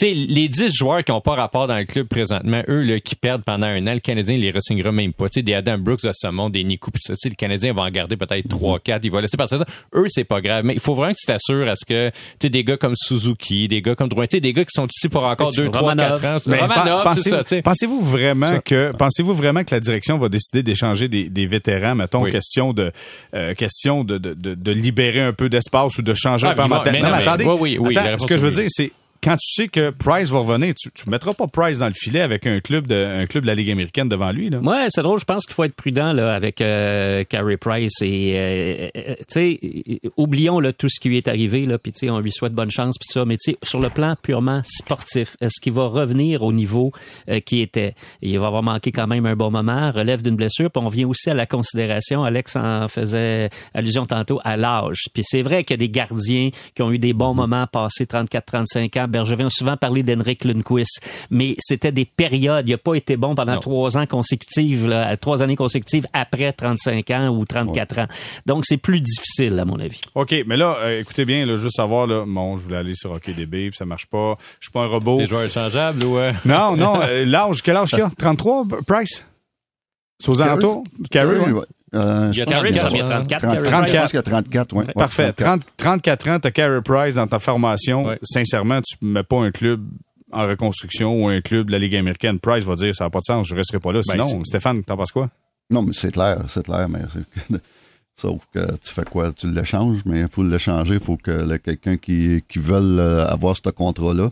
Les 10 joueurs qui n'ont pas rapport dans le club présentement, eux, là, qui perdent pendant un an, le Canadien les re-signera même pas. Tu sais, des Adam Brooks de ce monde, des ça, tu sais, le Canadien va en garder peut-être 3 4 il va laisser passer ça. Eux, c'est pas grave. Mais il faut vraiment que tu t'assures à ce que, tu sais, des gars comme Suzuki, des gars comme Drouin, tu sais, des gars qui sont ici pour encore 2, 3, Romanov. 4 ans. Mais Romanov, ça. Pensez-vous vraiment Ça. que pensez-vous vraiment que la direction va décider d'échanger des, des vétérans, mettons Oui. question de euh, question de, de, de, de libérer un peu d'espace ou de changer Ah, un peu en ils vont- mais Non, mais attendez, oui, oui, attends, ce que je veux dire, c'est quand tu sais que Price va revenir, tu, tu mettras pas Price dans le filet avec un club de un club de la Ligue américaine devant lui là. Ouais, c'est drôle. Je pense qu'il faut être prudent là avec euh, Carey Price et euh, euh, sais, oublions là tout ce qui lui est arrivé là, sais, on lui souhaite bonne chance tout ça. Mais sur le plan purement sportif, est-ce qu'il va revenir au niveau euh, qui était? Il va avoir manqué quand même un bon moment, relève d'une blessure. Puis on vient aussi à la considération. Alex en faisait allusion tantôt à l'âge. Puis c'est vrai qu'il y a des gardiens qui ont eu des bons moments passés 34-35 ans. Bergevin a souvent parlé d'Henrik Lundqvist, mais c'était des périodes. Il n'a pas été bon pendant Non. trois ans consécutifs, là, trois années consécutives après 35 ans ou 34 ans. Donc, c'est plus difficile, à mon avis. OK, mais là euh, écoutez bien là, juste savoir là, bon, je voulais aller sur OKDB, puis ça marche pas. Je suis pas un robot. Des joueurs échangeables ou... euh, Non, non, euh, l'âge, quel âge qu'il a? 33 Price? Aux alentours? Carey, ouais. Euh, Il y a je pense Carey, que ça c'est vient 34. 34, Carey je Price. pense qu'il y a 34, ouais. Ouais, Parfait. 34. 30, 34 ans, t'as Carey Price dans ta formation. Ouais. Sincèrement, tu mets pas un club en reconstruction ou un club de la Ligue américaine. Price va dire ça n'a pas de sens, je resterai pas là. Ben, Sinon, Stéphane, t'en penses quoi? Non, mais c'est clair, c'est clair, mais sauf que tu fais quoi? Tu l'échanges, mais il faut l'échanger, il faut que quelqu'un qui, qui veut avoir ce contrat-là.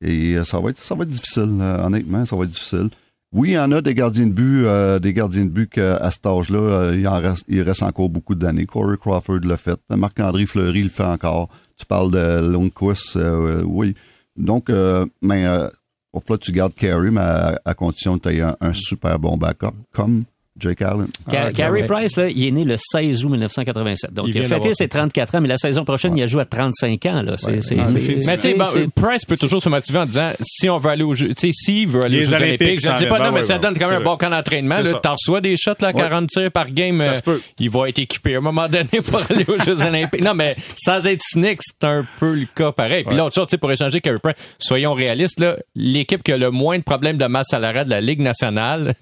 Et euh, ça va être ça va être difficile, euh, honnêtement, ça va être difficile. Oui, il y en a des gardiens de but, euh, des gardiens de but qu'à cet âge-là, euh, il, reste, encore beaucoup d'années. Corey Crawford l'a fait. Marc-André Fleury le fait encore. Tu parles de Lundqvist, euh, oui. Donc, euh, mais euh, au fait, tu gardes Carey, mais à, condition que tu aies un super bon backup, comme Jake Allen. Ah, Carey ouais. Price, là, il est né le 16 août 1987. Donc, Il il, a fêté ses 34 ans, mais la saison prochaine, il a joué à 35 ans. Là. C'est- effet. Mais tu sais, bon, Price peut toujours se motiver en disant si on veut aller aux Jeux, tu sais, s'il veut aller aux Jeux Olympiques, Olympiques, je ça ne dis pas non, mais ouais, ça ouais, donne quand même un bon camp d'entraînement. T'en reçois des shots, là, 40 tirs par game. Ça euh, se peut. Il va être équipé à un moment donné pour aller aux Jeux Olympiques. Non, mais sans être cynique, c'est un peu le cas pareil. Puis l'autre chose, tu sais, pour échanger Carey Price, soyons réalistes, là, l'équipe qui a le moins de problèmes de masse salariale de la Ligue nationale,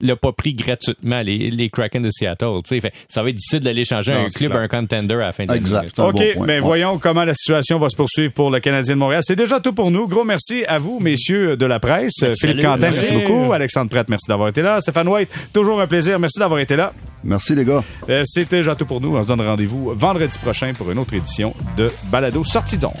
l'a pas pris gratuitement, les, les Kraken de Seattle. tu sais. Fait, ça va être difficile d'aller changer Non, un club, clair. un contender à la fin de l'année. Exact. OK, bon mais voyons comment la situation va se poursuivre pour le Canadien de Montréal. C'est déjà tout pour nous. Gros merci à vous, messieurs de la presse. Philippe salut. Quentin, merci Merci. beaucoup. Alexandre Pratt, merci d'avoir été là. Stéphane White, toujours un plaisir. Merci d'avoir été là. Merci, les gars. Euh, C'était déjà tout pour nous. On se donne rendez-vous vendredi prochain pour une autre édition de Balado Sortie d'ombre.